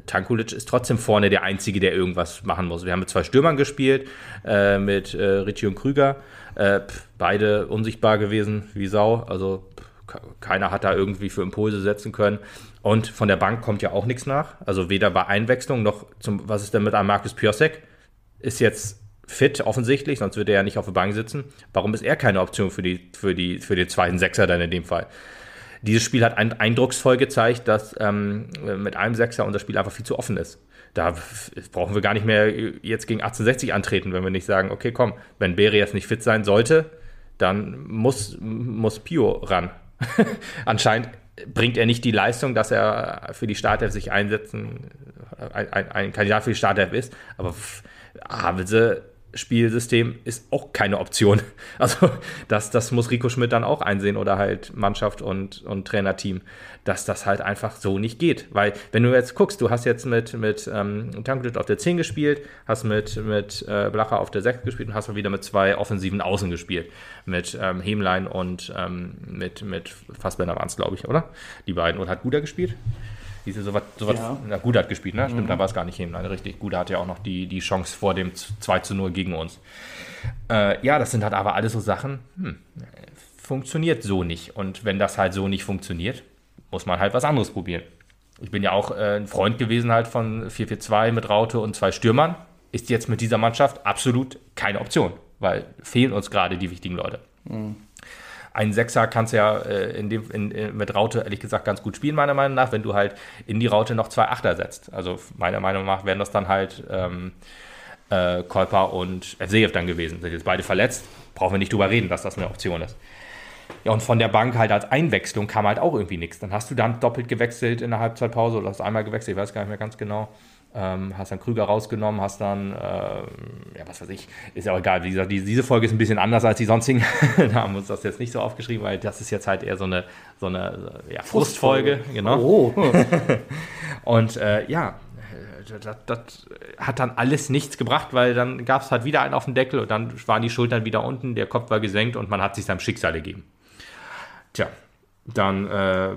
Tankulic ist trotzdem vorne der Einzige, der irgendwas machen muss. Wir haben mit zwei Stürmern gespielt, äh, mit äh, Ritchie und Krüger. Äh, pff, beide unsichtbar gewesen wie Sau. Also pff, keiner hat da irgendwie für Impulse setzen können. Und von der Bank kommt ja auch nichts nach. Also weder bei Einwechslung noch zum, was ist denn mit einem Markus Piosek? Ist jetzt fit offensichtlich, sonst würde er ja nicht auf der Bank sitzen. Warum ist er keine Option für, die, für, die, für den zweiten Sechser dann in dem Fall? Dieses Spiel hat eindrucksvoll gezeigt, dass ähm, mit einem Sechser unser Spiel einfach viel zu offen ist. Da brauchen wir gar nicht mehr jetzt gegen 1860 antreten, wenn wir nicht sagen, okay, komm, wenn Beri jetzt nicht fit sein sollte, dann muss, muss Pio ran. Anscheinend bringt er nicht die Leistung, dass er für die Startelf sich einsetzen, ein, ein, ein Kandidat für die Startelf ist. Aber Havelse Spielsystem ist auch keine Option. Also das, das muss Rico Schmidt dann auch einsehen oder halt Mannschaft und, und Trainerteam, dass das halt einfach so nicht geht. Weil wenn du jetzt guckst, du hast jetzt mit, mit ähm, Tanklet auf der 10 gespielt, hast mit, mit äh, Blacher auf der 6 gespielt und hast mal wieder mit zwei offensiven Außen gespielt. Mit ähm, Hemlein und ähm, mit, mit Fassbender waren es, glaube ich, oder? Die beiden. Und hat Guder gespielt? Diese sowas, sowas ja. na, gut hat gespielt, ne? Stimmt, mhm. da war es gar nicht hin. Nein, richtig. Gut hat ja auch noch die, die Chance vor dem 2 zu 0 gegen uns. Äh, ja, das sind halt aber alles so Sachen, hm, funktioniert so nicht. Und wenn das halt so nicht funktioniert, muss man halt was anderes probieren. Ich bin ja auch äh, ein Freund gewesen halt von 4-4-2 mit Raute und zwei Stürmern. Ist jetzt mit dieser Mannschaft absolut keine Option, weil fehlen uns gerade die wichtigen Leute. Mhm. Ein Sechser kannst du ja äh, in dem, in, in, mit Raute ehrlich gesagt ganz gut spielen, meiner Meinung nach, wenn du halt in die Raute noch zwei Achter setzt. Also meiner Meinung nach wären das dann halt ähm, äh, Kolper und Evsejev dann gewesen. Sind jetzt beide verletzt, brauchen wir nicht drüber reden, dass das eine Option ist. Ja, und von der Bank halt als Einwechslung kam halt auch irgendwie nichts. Dann hast du dann doppelt gewechselt in der Halbzeitpause oder hast einmal gewechselt, ich weiß gar nicht mehr ganz genau. Ähm, hast dann Krüger rausgenommen, hast dann, äh, ja, was weiß ich, ist ja auch egal. Wie gesagt, die, diese Folge ist ein bisschen anders als die sonstigen. da haben wir uns das jetzt nicht so aufgeschrieben, weil das ist jetzt halt eher so eine, so eine ja, Frustfolge. Genau. Oh. Und äh, ja, das, das, hat dann alles nichts gebracht, weil dann gab es halt wieder einen auf dem Deckel und dann waren die Schultern wieder unten, der Kopf war gesenkt und man hat sich seinem Schicksal gegeben. Tja, dann äh,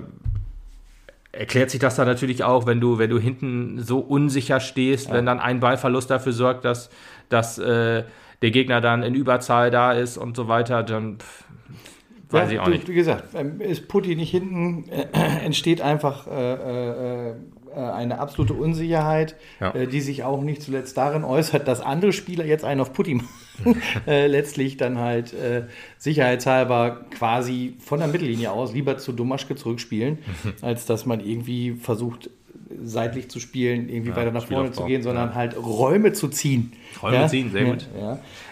erklärt sich das dann natürlich auch, wenn du, wenn du hinten so unsicher stehst, ja. wenn dann ein Ballverlust dafür sorgt, dass, dass äh, der Gegner dann in Überzahl da ist und so weiter, dann pff, weiß ja, ich auch du, nicht. Wie gesagt, ähm, ist Putti nicht hinten, äh, entsteht einfach äh, äh äh, eine absolute Unsicherheit, ja. äh, die sich auch nicht zuletzt darin äußert, dass andere Spieler jetzt einen auf Putti machen. äh, letztlich dann halt äh, sicherheitshalber quasi von der Mittellinie aus lieber zu Domaschke zurückspielen, als dass man irgendwie versucht, seitlich zu spielen, irgendwie ja, weiter nach vorne zu gehen, sondern ja. halt Räume zu ziehen. Räume ziehen, sehr gut.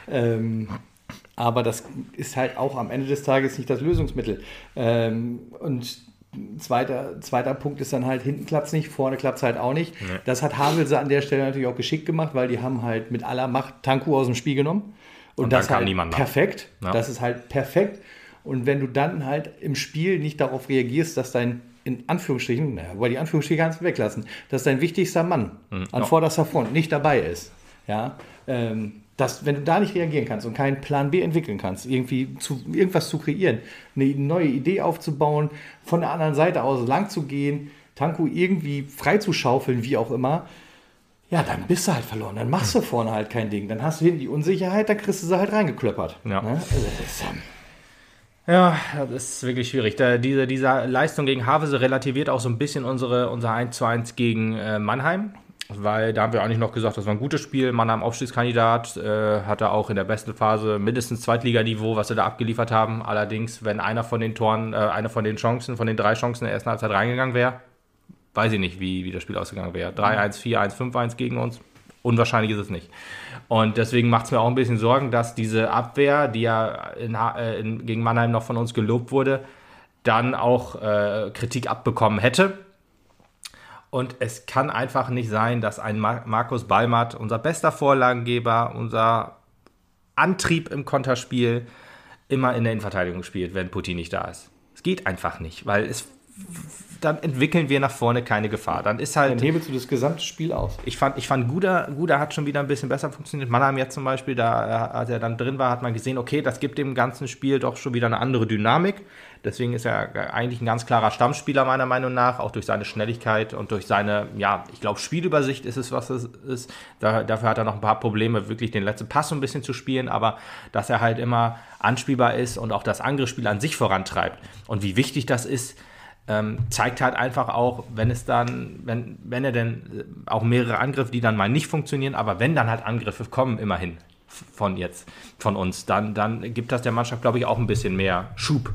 Ähm, aber das ist halt auch am Ende des Tages nicht das Lösungsmittel. Ähm, und Zweiter, zweiter Punkt ist dann halt, hinten klappt es nicht, vorne klappt es halt auch nicht. Nee. Das hat Havelse an der Stelle natürlich auch geschickt gemacht, weil die haben halt mit aller Macht Tanku aus dem Spiel genommen. Und, und das halt perfekt. Ja. Das ist halt perfekt. Und wenn du dann halt im Spiel nicht darauf reagierst, dass dein, in Anführungsstrichen, naja, weil die Anführungsstriche ganz weglassen, dass dein wichtigster Mann mhm. an vorderster Front nicht dabei ist, ja, ähm, dass, wenn du da nicht reagieren kannst und keinen Plan B entwickeln kannst, irgendwie zu, irgendwas zu kreieren, eine neue Idee aufzubauen, von der anderen Seite aus lang zu gehen, Tanku irgendwie freizuschaufeln, wie auch immer, ja, dann bist du halt verloren. Dann machst du vorne halt kein Ding. Dann hast du hinten die Unsicherheit, dann kriegst du sie halt reingeklöppert. Ja. Ne? Also, das, ähm ja, das ist wirklich schwierig. Da, diese, diese Leistung gegen Havese relativiert auch so ein bisschen unsere, unser 1 zu 1 gegen äh, Mannheim weil da haben wir eigentlich noch gesagt, das war ein gutes Spiel. Mannheim Aufstiegskandidat, äh, hatte auch in der besten Phase mindestens Zweitliganiveau, was sie da abgeliefert haben. Allerdings, wenn einer von den Toren, äh, eine von den Chancen, von den drei Chancen in der ersten Halbzeit reingegangen wäre, weiß ich nicht, wie, wie das Spiel ausgegangen wäre. 3-1, 4-1, 5-1 gegen uns. Unwahrscheinlich ist es nicht. Und deswegen macht es mir auch ein bisschen Sorgen, dass diese Abwehr, die ja in, äh, in, gegen Mannheim noch von uns gelobt wurde, dann auch äh, Kritik abbekommen hätte und es kann einfach nicht sein, dass ein Markus Ballmatt, unser bester Vorlagengeber, unser Antrieb im Konterspiel, immer in der Innenverteidigung spielt, wenn Putin nicht da ist. Es geht einfach nicht, weil es dann entwickeln wir nach vorne keine Gefahr. Dann ist halt. Dann hebelst du das gesamte Spiel aus. Ich fand, ich fand Guda, Guda hat schon wieder ein bisschen besser funktioniert. Mannheim jetzt zum Beispiel, da, als er dann drin war, hat man gesehen, okay, das gibt dem ganzen Spiel doch schon wieder eine andere Dynamik. Deswegen ist er eigentlich ein ganz klarer Stammspieler, meiner Meinung nach, auch durch seine Schnelligkeit und durch seine, ja, ich glaube, Spielübersicht ist es, was es ist. Da, dafür hat er noch ein paar Probleme, wirklich den letzten Pass so ein bisschen zu spielen, aber dass er halt immer anspielbar ist und auch das Angriffsspiel an sich vorantreibt. Und wie wichtig das ist, ähm, zeigt halt einfach auch, wenn es dann, wenn, wenn er denn äh, auch mehrere Angriffe, die dann mal nicht funktionieren, aber wenn dann halt Angriffe kommen, immerhin von jetzt, von uns, dann, dann gibt das der Mannschaft, glaube ich, auch ein bisschen mehr Schub.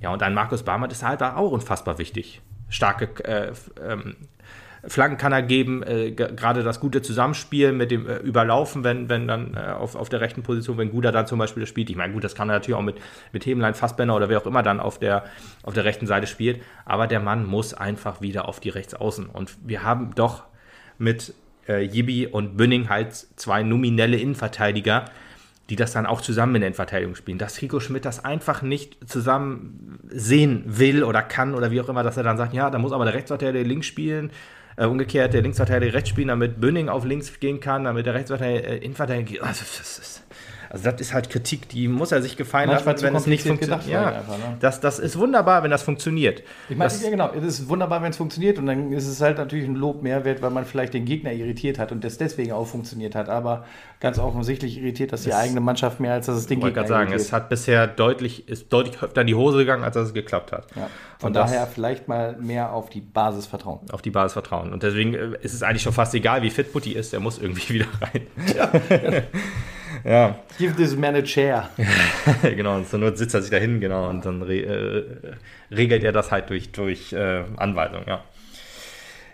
Ja, und ein Markus Barmert ist halt auch unfassbar wichtig. Starke äh, ähm, Flanken kann er geben, äh, gerade das gute Zusammenspiel mit dem äh, Überlaufen, wenn, wenn dann äh, auf, auf der rechten Position, wenn Guda dann zum Beispiel das spielt. Ich meine, gut, das kann er natürlich auch mit, mit Hebenlein, Fassbender oder wer auch immer dann auf der, auf der rechten Seite spielt. Aber der Mann muss einfach wieder auf die Rechtsaußen. Und wir haben doch mit äh, Yibi und Bünning halt zwei nominelle Innenverteidiger, die das dann auch zusammen in der Verteidigung spielen. Dass Rico Schmidt das einfach nicht zusammen sehen will oder kann oder wie auch immer, dass er dann sagt, ja, da muss aber der Rechtsverteidiger links spielen äh, umgekehrt der Linksverteidiger rechts spielen, damit Bünning auf links gehen kann, damit der Rechtsverteidiger äh, Innenverteidiger. Also das, ist, also das ist halt Kritik, die muss er sich gefallen Manchmal lassen, wenn es nicht funktioniert. Ja, einfach, ne? das, das ist wunderbar, wenn das funktioniert. Ich meine, ja, genau, es ist wunderbar, wenn es funktioniert und dann ist es halt natürlich ein Lob mehr wert, weil man vielleicht den Gegner irritiert hat und das deswegen auch funktioniert hat. Aber ganz offensichtlich irritiert das die das eigene Mannschaft mehr, als dass es den Gegner Ich sagen, irritiert. es hat bisher deutlich, ist deutlich öfter in die Hose gegangen, als dass es geklappt hat. Ja. Von und daher vielleicht mal mehr auf die Basis vertrauen. Auf die Basis vertrauen. Und deswegen äh, ist es eigentlich schon fast egal, wie fit Putti ist, der muss irgendwie wieder rein. Ja. Ja. Give this man a chair. genau, und zur Not sitzt er sich dahin, genau, und dann re äh, regelt er das halt durch, durch äh, Anweisung, ja.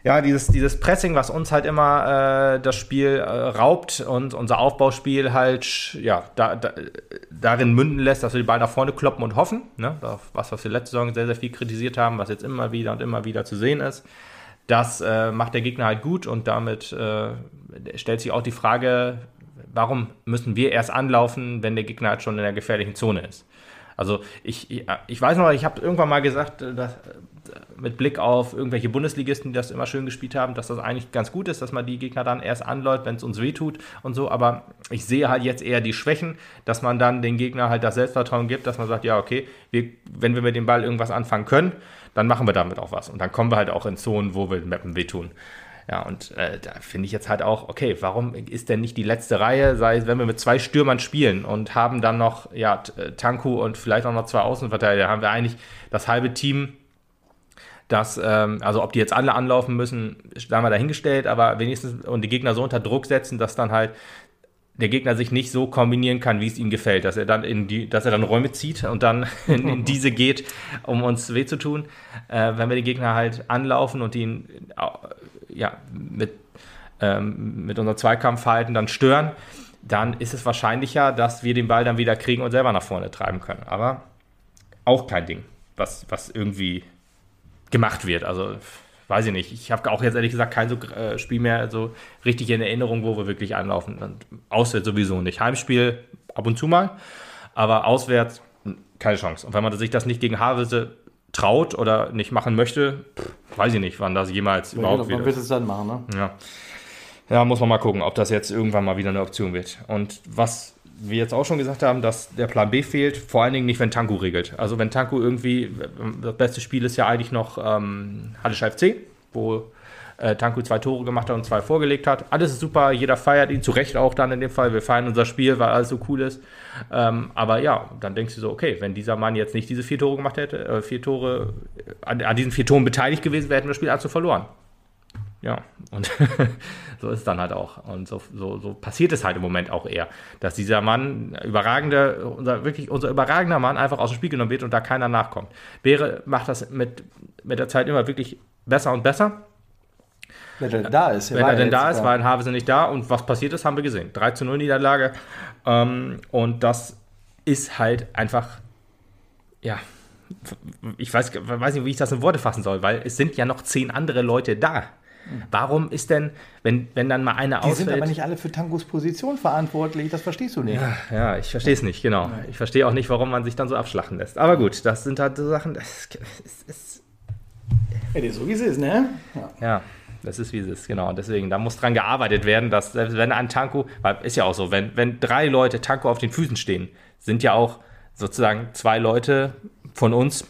Ja, dieses, dieses Pressing, was uns halt immer äh, das Spiel äh, raubt und unser Aufbauspiel halt, ja, da, da, darin münden lässt, dass wir die Ball nach vorne kloppen und hoffen, ne? was, was wir letzte Saison sehr, sehr viel kritisiert haben, was jetzt immer wieder und immer wieder zu sehen ist. Das äh, macht der Gegner halt gut und damit äh, stellt sich auch die Frage, warum müssen wir erst anlaufen, wenn der Gegner halt schon in der gefährlichen Zone ist? Also ich, ich, weiß noch, ich habe irgendwann mal gesagt, äh, dass, äh, mit Blick auf irgendwelche Bundesligisten, die das immer schön gespielt haben, dass das eigentlich ganz gut ist, dass man die Gegner dann erst anläuft, wenn es uns wehtut und so. Aber ich sehe halt jetzt eher die Schwächen, dass man dann den Gegner halt das Selbstvertrauen gibt, dass man sagt, ja, okay, wir, wenn wir mit dem Ball irgendwas anfangen können, dann machen wir damit auch was. Und dann kommen wir halt auch in Zonen, wo wir Mappen wehtun. Ja, und äh, da finde ich jetzt halt auch, okay, warum ist denn nicht die letzte Reihe, sei es, wenn wir mit zwei Stürmern spielen und haben dann noch, ja, äh, Tanku und vielleicht auch noch zwei Außenverteidiger, haben wir eigentlich das halbe Team, das, ähm, also ob die jetzt alle anlaufen müssen, haben wir dahingestellt, aber wenigstens und die Gegner so unter Druck setzen, dass dann halt der Gegner sich nicht so kombinieren kann, wie es ihm gefällt, dass er dann in die, dass er dann Räume zieht und dann in, in diese geht, um uns weh zu tun. Äh, wenn wir den Gegner halt anlaufen und ihn ja, mit, ähm, mit unserem Zweikampfverhalten dann stören, dann ist es wahrscheinlicher, dass wir den Ball dann wieder kriegen und selber nach vorne treiben können. Aber auch kein Ding, was, was irgendwie gemacht wird. Also weiß ich nicht. Ich habe auch jetzt ehrlich gesagt kein so äh, Spiel mehr so richtig in Erinnerung, wo wir wirklich anlaufen. Und auswärts sowieso nicht. Heimspiel ab und zu mal, aber auswärts keine Chance. Und wenn man sich das nicht gegen Havelse traut oder nicht machen möchte, pff, weiß ich nicht, wann das jemals ja, überhaupt wieder. Man wird es dann machen, ne? Ja. Ja, muss man mal gucken, ob das jetzt irgendwann mal wieder eine Option wird. Und was wir jetzt auch schon gesagt haben, dass der Plan B fehlt, vor allen Dingen nicht, wenn Tanku regelt. Also wenn Tanku irgendwie, das beste Spiel ist ja eigentlich noch ähm, Hallisch FC, wo äh, Tanku zwei Tore gemacht hat und zwei vorgelegt hat. Alles ist super, jeder feiert ihn, zu Recht auch dann in dem Fall. Wir feiern unser Spiel, weil alles so cool ist. Ähm, aber ja, dann denkst du so, okay, wenn dieser Mann jetzt nicht diese vier Tore gemacht hätte, äh, vier Tore, an, an, diesen vier Toren beteiligt gewesen wäre, hätten wir das Spiel also verloren. Ja, und so ist es dann halt auch. Und so, so, so, passiert es halt im Moment auch eher, dass dieser Mann, überragende, unser, wirklich unser überragender Mann, einfach aus dem Spiel genommen wird und da keiner nachkommt. Beere macht das mit, mit der Zeit immer wirklich besser und besser. Wenn er da ist. Wenn er denn da ist, war in Havelse nicht da. Und was passiert ist, haben wir gesehen. 3 zu 0 Niederlage. Ähm, und das ist halt einfach, ja, ich weiß, weiß nicht, wie ich das in Worte fassen soll, weil es sind ja noch zehn andere Leute da. Warum ist denn, wenn, wenn dann mal einer ausfällt... Die sind aber nicht alle für Tangos Position verantwortlich, das verstehst du nicht. Ja, ja ich verstehe es nicht, genau. Ich verstehe auch nicht, warum man sich dann so abschlachten lässt. Aber gut, das sind halt so Sachen, das ist... ist ja, so wie es ist, ne? Ja. ja. Das ist wie es ist, genau. Deswegen, da muss dran gearbeitet werden, dass selbst wenn ein Tanko, weil ist ja auch so, wenn, wenn drei Leute Tanko auf den Füßen stehen, sind ja auch sozusagen zwei Leute von uns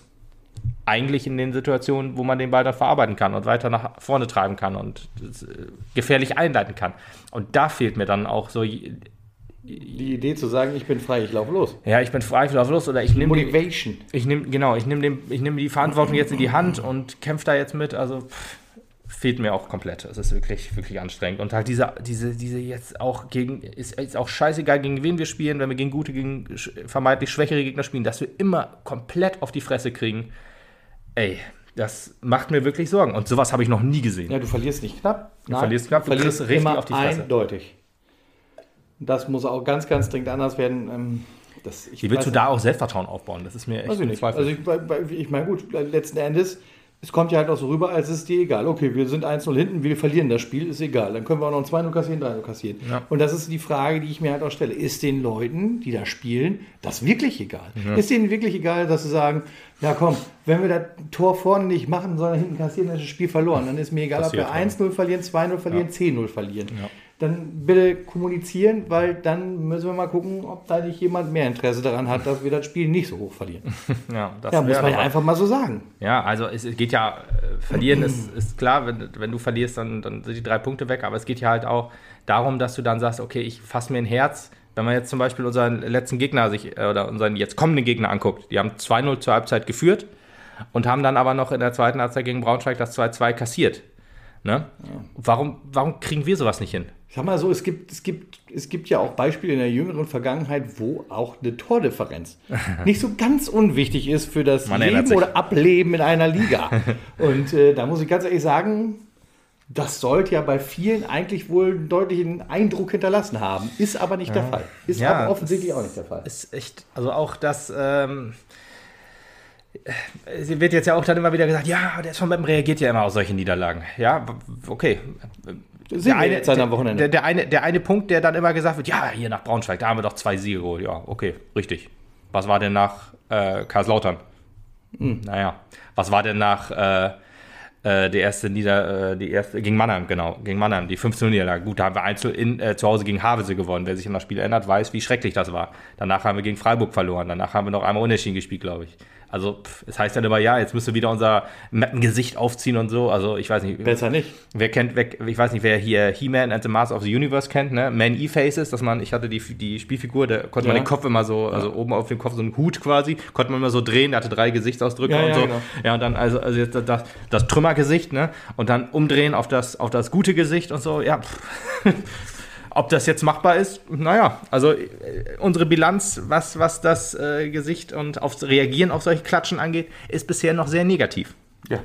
eigentlich in den Situationen, wo man den Ball dann verarbeiten kann und weiter nach vorne treiben kann und äh, gefährlich einleiten kann. Und da fehlt mir dann auch so Die Idee zu sagen, ich bin frei, ich laufe los. Ja, ich bin frei, ich laufe los oder ich nehme Motivation. ich nehme genau, ich nehme ich nehme die Verantwortung jetzt in die Hand und kämpfe da jetzt mit. Also pff, fehlt mir auch komplett. Es ist wirklich wirklich anstrengend und halt diese diese diese jetzt auch gegen ist, ist auch scheißegal gegen wen wir spielen, wenn wir gegen gute gegen vermeintlich schwächere Gegner spielen, dass wir immer komplett auf die Fresse kriegen. Ey, das macht mir wirklich Sorgen und sowas habe ich noch nie gesehen. Ja, du verlierst nicht knapp. Du verlierst knapp, du kriegst richtig auf die Fresse. eindeutig. Das muss auch ganz, ganz dringend anders werden. Ähm, Das, Wie willst du da auch Selbstvertrauen aufbauen? Das ist mir echt ein nicht. Zweifel. Also ich, ich meine, gut, letzten Endes, es kommt ja halt auch so rüber, als ist dir egal. Okay, wir sind 1-0 hinten, wir verlieren das Spiel, ist egal. Dann können wir auch noch ein 2-0 kassieren, 3-0 kassieren. Ja. Und das ist die Frage, die ich mir halt auch stelle. Ist den Leuten, die da spielen, das wirklich egal? Ist denen wirklich egal, dass sie sagen, ja komm, wenn wir das Tor vorne nicht machen, sondern hinten kassieren, dann ist das Spiel verloren. Dann ist mir egal, ob wir Passiert, 1-0 verlieren, 2-0 verlieren, Ja. 10-0 verlieren. Ja. Dann bitte kommunizieren, weil dann müssen wir mal gucken, ob da nicht jemand mehr Interesse daran hat, dass wir das Spiel nicht so hoch verlieren. ja, das Ja, muss man ja einfach mal so sagen. Ja, also es geht ja, äh, verlieren ist, ist klar, wenn, wenn du verlierst, dann, dann sind die drei Punkte weg, aber es geht ja halt auch darum, dass du dann sagst, okay, ich fasse mir ein Herz. Wenn man jetzt zum Beispiel unseren letzten Gegner sich, äh, oder unseren jetzt kommenden Gegner anguckt, die haben 2-0 zur Halbzeit geführt und haben dann aber noch in der zweiten Halbzeit gegen Braunschweig das 2-2 kassiert. Ne? Warum, warum kriegen wir sowas nicht hin? Ich sag mal so, es gibt, es, gibt, es gibt ja auch Beispiele in der jüngeren Vergangenheit, wo auch eine Tordifferenz nicht so ganz unwichtig ist für das Man Leben oder Ableben in einer Liga. Und äh, da muss ich ganz ehrlich sagen, das sollte ja bei vielen eigentlich wohl einen deutlichen Eindruck hinterlassen haben. Ist aber nicht der Fall. Ist Ja, aber offensichtlich auch nicht der Fall. ist echt, also auch das, ähm, es wird jetzt ja auch dann immer wieder gesagt, ja, der SV Meppen reagiert ja immer auf solche Niederlagen. Ja, okay. Sehen wir jetzt am Wochenende. Der, der, eine, der eine Punkt, der dann immer gesagt wird, ja, hier nach Braunschweig, da haben wir doch zwei Siege geholt. Ja, okay, richtig. Was war denn nach äh, Karlslautern? Hm. Naja, was war denn nach äh, äh, die erste Nieder, äh, die erste gegen Mannheim, genau, gegen Mannheim, die 15 Niederlage. Gut, da haben wir einzeln in, äh, zu Hause gegen Havelse gewonnen. Wer sich an das Spiel erinnert, weiß, wie schrecklich das war. Danach haben wir gegen Freiburg verloren. Danach haben wir noch einmal unentschieden gespielt, glaube ich. Also, pff, es heißt dann immer, ja, jetzt müssen wir wieder unser Mappengesicht aufziehen und so. Also, ich weiß nicht. Besser nicht. Wer kennt, wer, ich weiß nicht, wer hier He-Man and the Master of the Universe kennt, ne? Man-E-Faces, dass man, ich hatte die, die Spielfigur, da konnte man Ja. den Kopf immer so, also oben auf dem Kopf so einen Hut quasi, konnte man immer so drehen, der hatte drei Gesichtsausdrücke Ja, und ja, so. genau. Ja, und dann also, also jetzt das, das Trümmergesicht, ne? Und dann umdrehen auf das, auf das gute Gesicht und so, ja. Ob das jetzt machbar ist, naja, also äh, unsere Bilanz, was, was das äh, Gesicht und aufs Reagieren auf solche Klatschen angeht, ist bisher noch sehr negativ. Ja.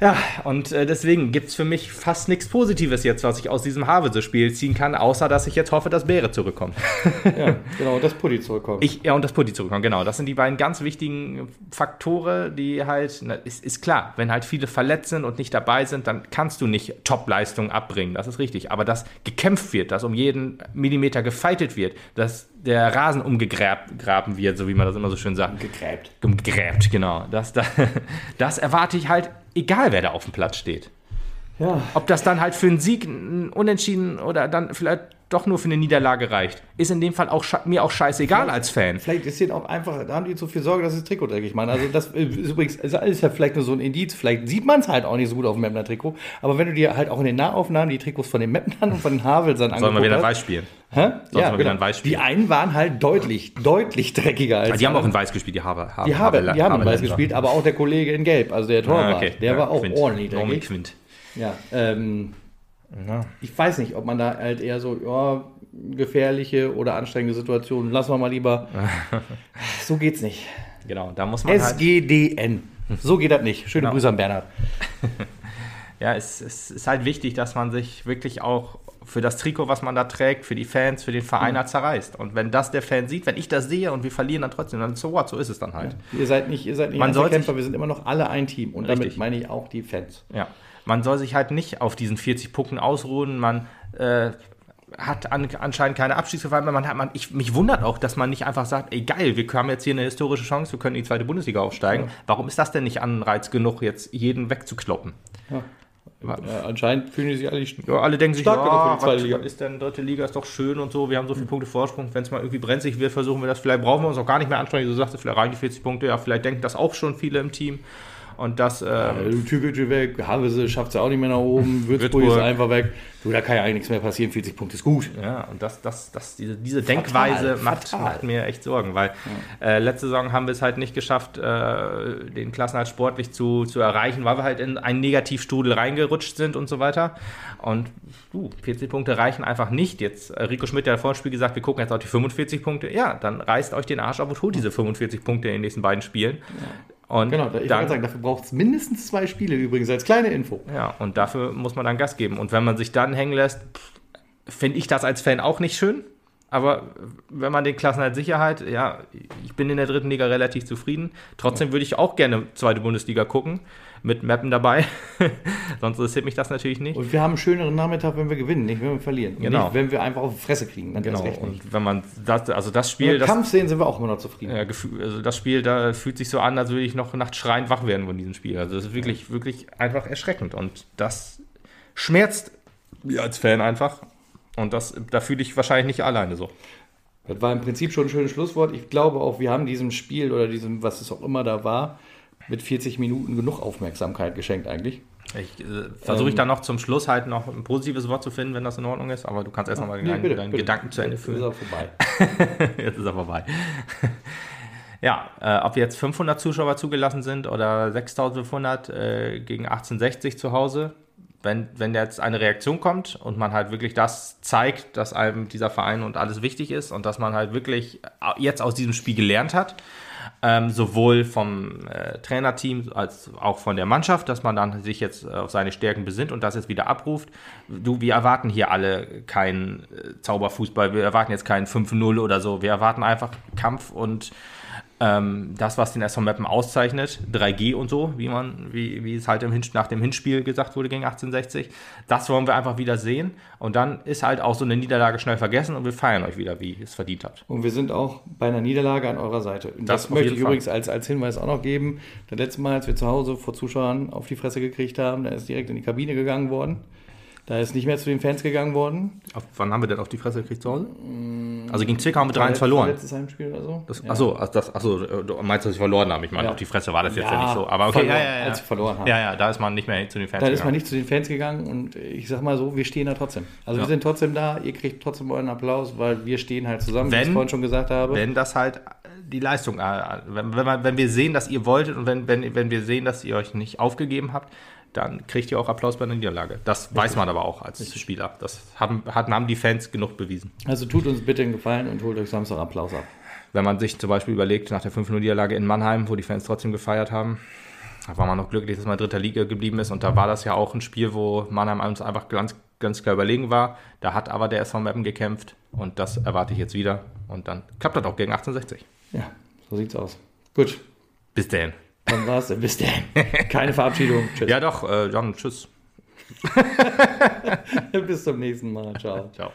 Ja, und äh, deswegen gibt es für mich fast nichts Positives jetzt, was ich aus diesem Havelse-Spiel ziehen kann, außer dass ich jetzt hoffe, dass Beere zurückkommt. ja, genau, dass Putti zurückkommt. Ich, ja, und das Putti zurückkommt, genau. Das sind die beiden ganz wichtigen Faktoren, die halt, na, ist, ist klar, wenn halt viele verletzt sind und nicht dabei sind, dann kannst du nicht Top-Leistung abbringen, das ist richtig. Aber dass gekämpft wird, dass um jeden Millimeter gefeitet wird, dass der Rasen umgegraben wird, so wie man das immer so schön sagt. gegräbt. Gegräbt, genau. Das, das, das erwarte ich halt, egal wer da auf dem Platz steht. Ja. Ob das dann halt für einen Sieg, Unentschieden oder dann vielleicht doch nur für eine Niederlage reicht, ist in dem Fall auch mir auch scheißegal als Fan. Vielleicht ist denen auch einfach, da haben die zu viel Sorge, dass sie das Trikot dreckig machen. Also das ist übrigens, ist ja vielleicht nur so ein Indiz. Vielleicht sieht man es halt auch nicht so gut auf dem Mapner Trikot. Aber wenn du dir halt auch in den Nahaufnahmen die Trikots von den Mapnern und von den Havelsern Sollen wir wieder Weiß spielen? Hä? wir Ja, wieder genau. ein Weiß spielen. Die einen waren halt deutlich, deutlich dreckiger als Die haben auch in. Weiß gespielt, die Haber. die haben, die haben in Weiß gespielt, aber auch der Kollege in Gelb, also der Torwart, Ah, okay. der Ja, war auch Quint. ordentlich dreckig. Quint. Ja, ähm, Ja. ich weiß nicht, ob man da halt eher so, ja, gefährliche oder anstrengende Situationen, lassen wir mal lieber. so geht's nicht. Genau, da muss man halt, SGDN. So geht das nicht. Schöne Genau. Grüße an Bernhard. ja, es, es ist halt wichtig, dass man sich wirklich auch für das Trikot, was man da trägt, für die Fans, für den Verein halt zerreißt. Und wenn das der Fan sieht, wenn ich das sehe und wir verlieren dann trotzdem, dann so what, so ist es dann halt. Ihr seid nicht, ihr seid nicht Man sollte Einzelkämpfer, wir sind immer noch alle ein Team. Und damit Richtig. meine ich auch die Fans. Ja, man soll sich halt nicht auf diesen 40 Punkten ausruhen. Man äh, hat an, anscheinend keine Abstiegsgefahr mehr. Man hat, man, ich, mich wundert auch, dass man nicht einfach sagt, ey geil, wir haben jetzt hier eine historische Chance, wir können in die zweite Bundesliga aufsteigen. Warum ist das denn nicht Anreiz genug, jetzt jeden wegzukloppen? Ja. Äh, anscheinend fühlen die sich alle nicht. Ja, alle denken sich, genug für ja, die was, was ist denn dritte Liga, ist doch schön und so, wir haben so viele Punkte Vorsprung, wenn es mal irgendwie brenzlig wird, versuchen wir das, vielleicht brauchen wir uns auch gar nicht mehr anstrengen, so sagst du, vielleicht reichen die 40 Punkte, ja, vielleicht denken das auch schon viele im Team Und das. Ähm, Türkgücü weg, Havese schafft es ja auch nicht mehr nach oben, Würzburg, ist einfach weg. Du, da kann ja eigentlich nichts mehr passieren, 40 Punkte ist gut. Ja, und das, das, das, diese, diese Denkweise macht, macht, mir echt Sorgen, weil ja. äh, letzte Saison haben wir es halt nicht geschafft, äh, den Klassenhalt sportlich zu, zu erreichen, weil wir halt in einen Negativstrudel reingerutscht sind und so weiter. Und uh, 40 Punkte reichen einfach nicht. Jetzt, äh, Rico Schmidt hat ja vor dem Spiel gesagt, wir gucken jetzt auf die 45 Punkte. Ja, dann reißt euch den Arsch auf und holt diese 45 Punkte in den nächsten beiden Spielen. Ja. Und genau, ich dann, sagen, dafür braucht es mindestens zwei Spiele übrigens als kleine Info. Ja, und dafür muss man dann Gas geben. Und wenn man sich dann hängen lässt, finde ich das als Fan auch nicht schön. Aber wenn man den Klassenhalt Sicherheit, ja, ich bin in der dritten Liga relativ zufrieden. Trotzdem würde ich auch gerne zweite Bundesliga gucken, mit Mappen dabei. Sonst interessiert mich das natürlich nicht. Und wir haben einen schöneren Nachmittag, wenn wir gewinnen, nicht wenn wir verlieren. Genau. nicht, wenn wir einfach auf die Fresse kriegen. Dann genau. Und wenn man das, also das Spiel. Das, Kampf sehen sind wir auch immer noch zufrieden. Ja, also das Spiel, da fühlt sich so an, als würde ich noch nachts schreiend wach werden von diesem Spiel. Also das ist wirklich, ja. wirklich einfach erschreckend. Und das schmerzt mir als Fan einfach. Und das, da fühle ich wahrscheinlich nicht alleine so. Das war im Prinzip schon ein schönes Schlusswort. Ich glaube auch, wir haben diesem Spiel oder diesem, was es auch immer da war, mit 40 Minuten genug Aufmerksamkeit geschenkt eigentlich. Ich äh, versuche ich ähm, dann noch zum Schluss halt noch ein positives Wort zu finden, wenn das in Ordnung ist, aber du kannst erst noch mal nee, deinen, bitte, deinen bitte. Gedanken zu Ende führen. Jetzt ist er vorbei. jetzt ist er vorbei. ja, äh, ob jetzt 500 Zuschauer zugelassen sind oder 6500 äh, gegen 1860 zu Hause, wenn, wenn jetzt eine Reaktion kommt und man halt wirklich das zeigt, dass einem dieser Verein und alles wichtig ist und dass man halt wirklich jetzt aus diesem Spiel gelernt hat, ähm, sowohl vom äh, Trainerteam als auch von der Mannschaft, dass man dann sich jetzt auf seine Stärken besinnt und das jetzt wieder abruft. Du, wir erwarten hier alle keinen äh, Zauberfußball, wir erwarten jetzt keinen 5-0 oder so, wir erwarten einfach Kampf und ähm, das, was den SV Mappen auszeichnet, 3G und so, wie man, wie, wie es halt im Hin nach dem Hinspiel gesagt wurde gegen 1860, das wollen wir einfach wieder sehen. Und dann ist halt auch so eine Niederlage schnell vergessen und wir feiern euch wieder, wie ihr es verdient habt. Und wir sind auch bei einer Niederlage an eurer Seite. Das, das möchte ich übrigens als, als Hinweis auch noch geben. Das letzte Mal, als wir zu Hause vor Zuschauern auf die Fresse gekriegt haben, da ist direkt in die Kabine gegangen worden. Da ist nicht mehr zu den Fans gegangen worden. Auf, wann haben wir denn auf die Fresse gekriegt zu Hause? Also gegen Zwickau haben wir 3-1 verloren. Letztes Heimspiel oder so. Das, ja. Achso, das, achso, du meinst, dass ich verloren habe? Ich meine, ja. auf die Fresse war das jetzt ja, ja nicht so. Aber okay, verloren, ja, ja, ja. als verloren haben. Ja, ja, da ist man nicht mehr zu den Fans da gegangen. Da ist man nicht zu den Fans gegangen und ich sag mal so, wir stehen da trotzdem. Also wir sind trotzdem da, ihr kriegt trotzdem euren Applaus, weil wir stehen halt zusammen, wenn, wie ich es vorhin schon gesagt habe. Wenn das halt die Leistung, äh, wenn, wenn, wenn wir sehen, dass ihr wolltet und wenn, wenn, wenn wir sehen, dass ihr euch nicht aufgegeben habt, dann kriegt ihr auch Applaus bei einer Niederlage. Das Richtig. weiß man aber auch als Richtig. Spieler. Das haben, haben die Fans genug bewiesen. Also tut uns bitte einen Gefallen und holt euch Samstag Applaus ab. Wenn man sich zum Beispiel überlegt, nach der 5-0-Niederlage in Mannheim, wo die Fans trotzdem gefeiert haben, da war man noch glücklich, dass man in dritter Liga geblieben ist. Und da war das ja auch ein Spiel, wo Mannheim uns einfach ganz, ganz klar überlegen war. Da hat aber der SV Meppen gekämpft und das erwarte ich jetzt wieder. Und dann klappt das auch gegen 1860. Ja, so sieht's aus. Gut. Bis dann. Dann war's. Bis dann. Keine Verabschiedung. Tschüss. Ja, doch, äh, John, tschüss. Bis zum nächsten Mal. Ciao. Ciao.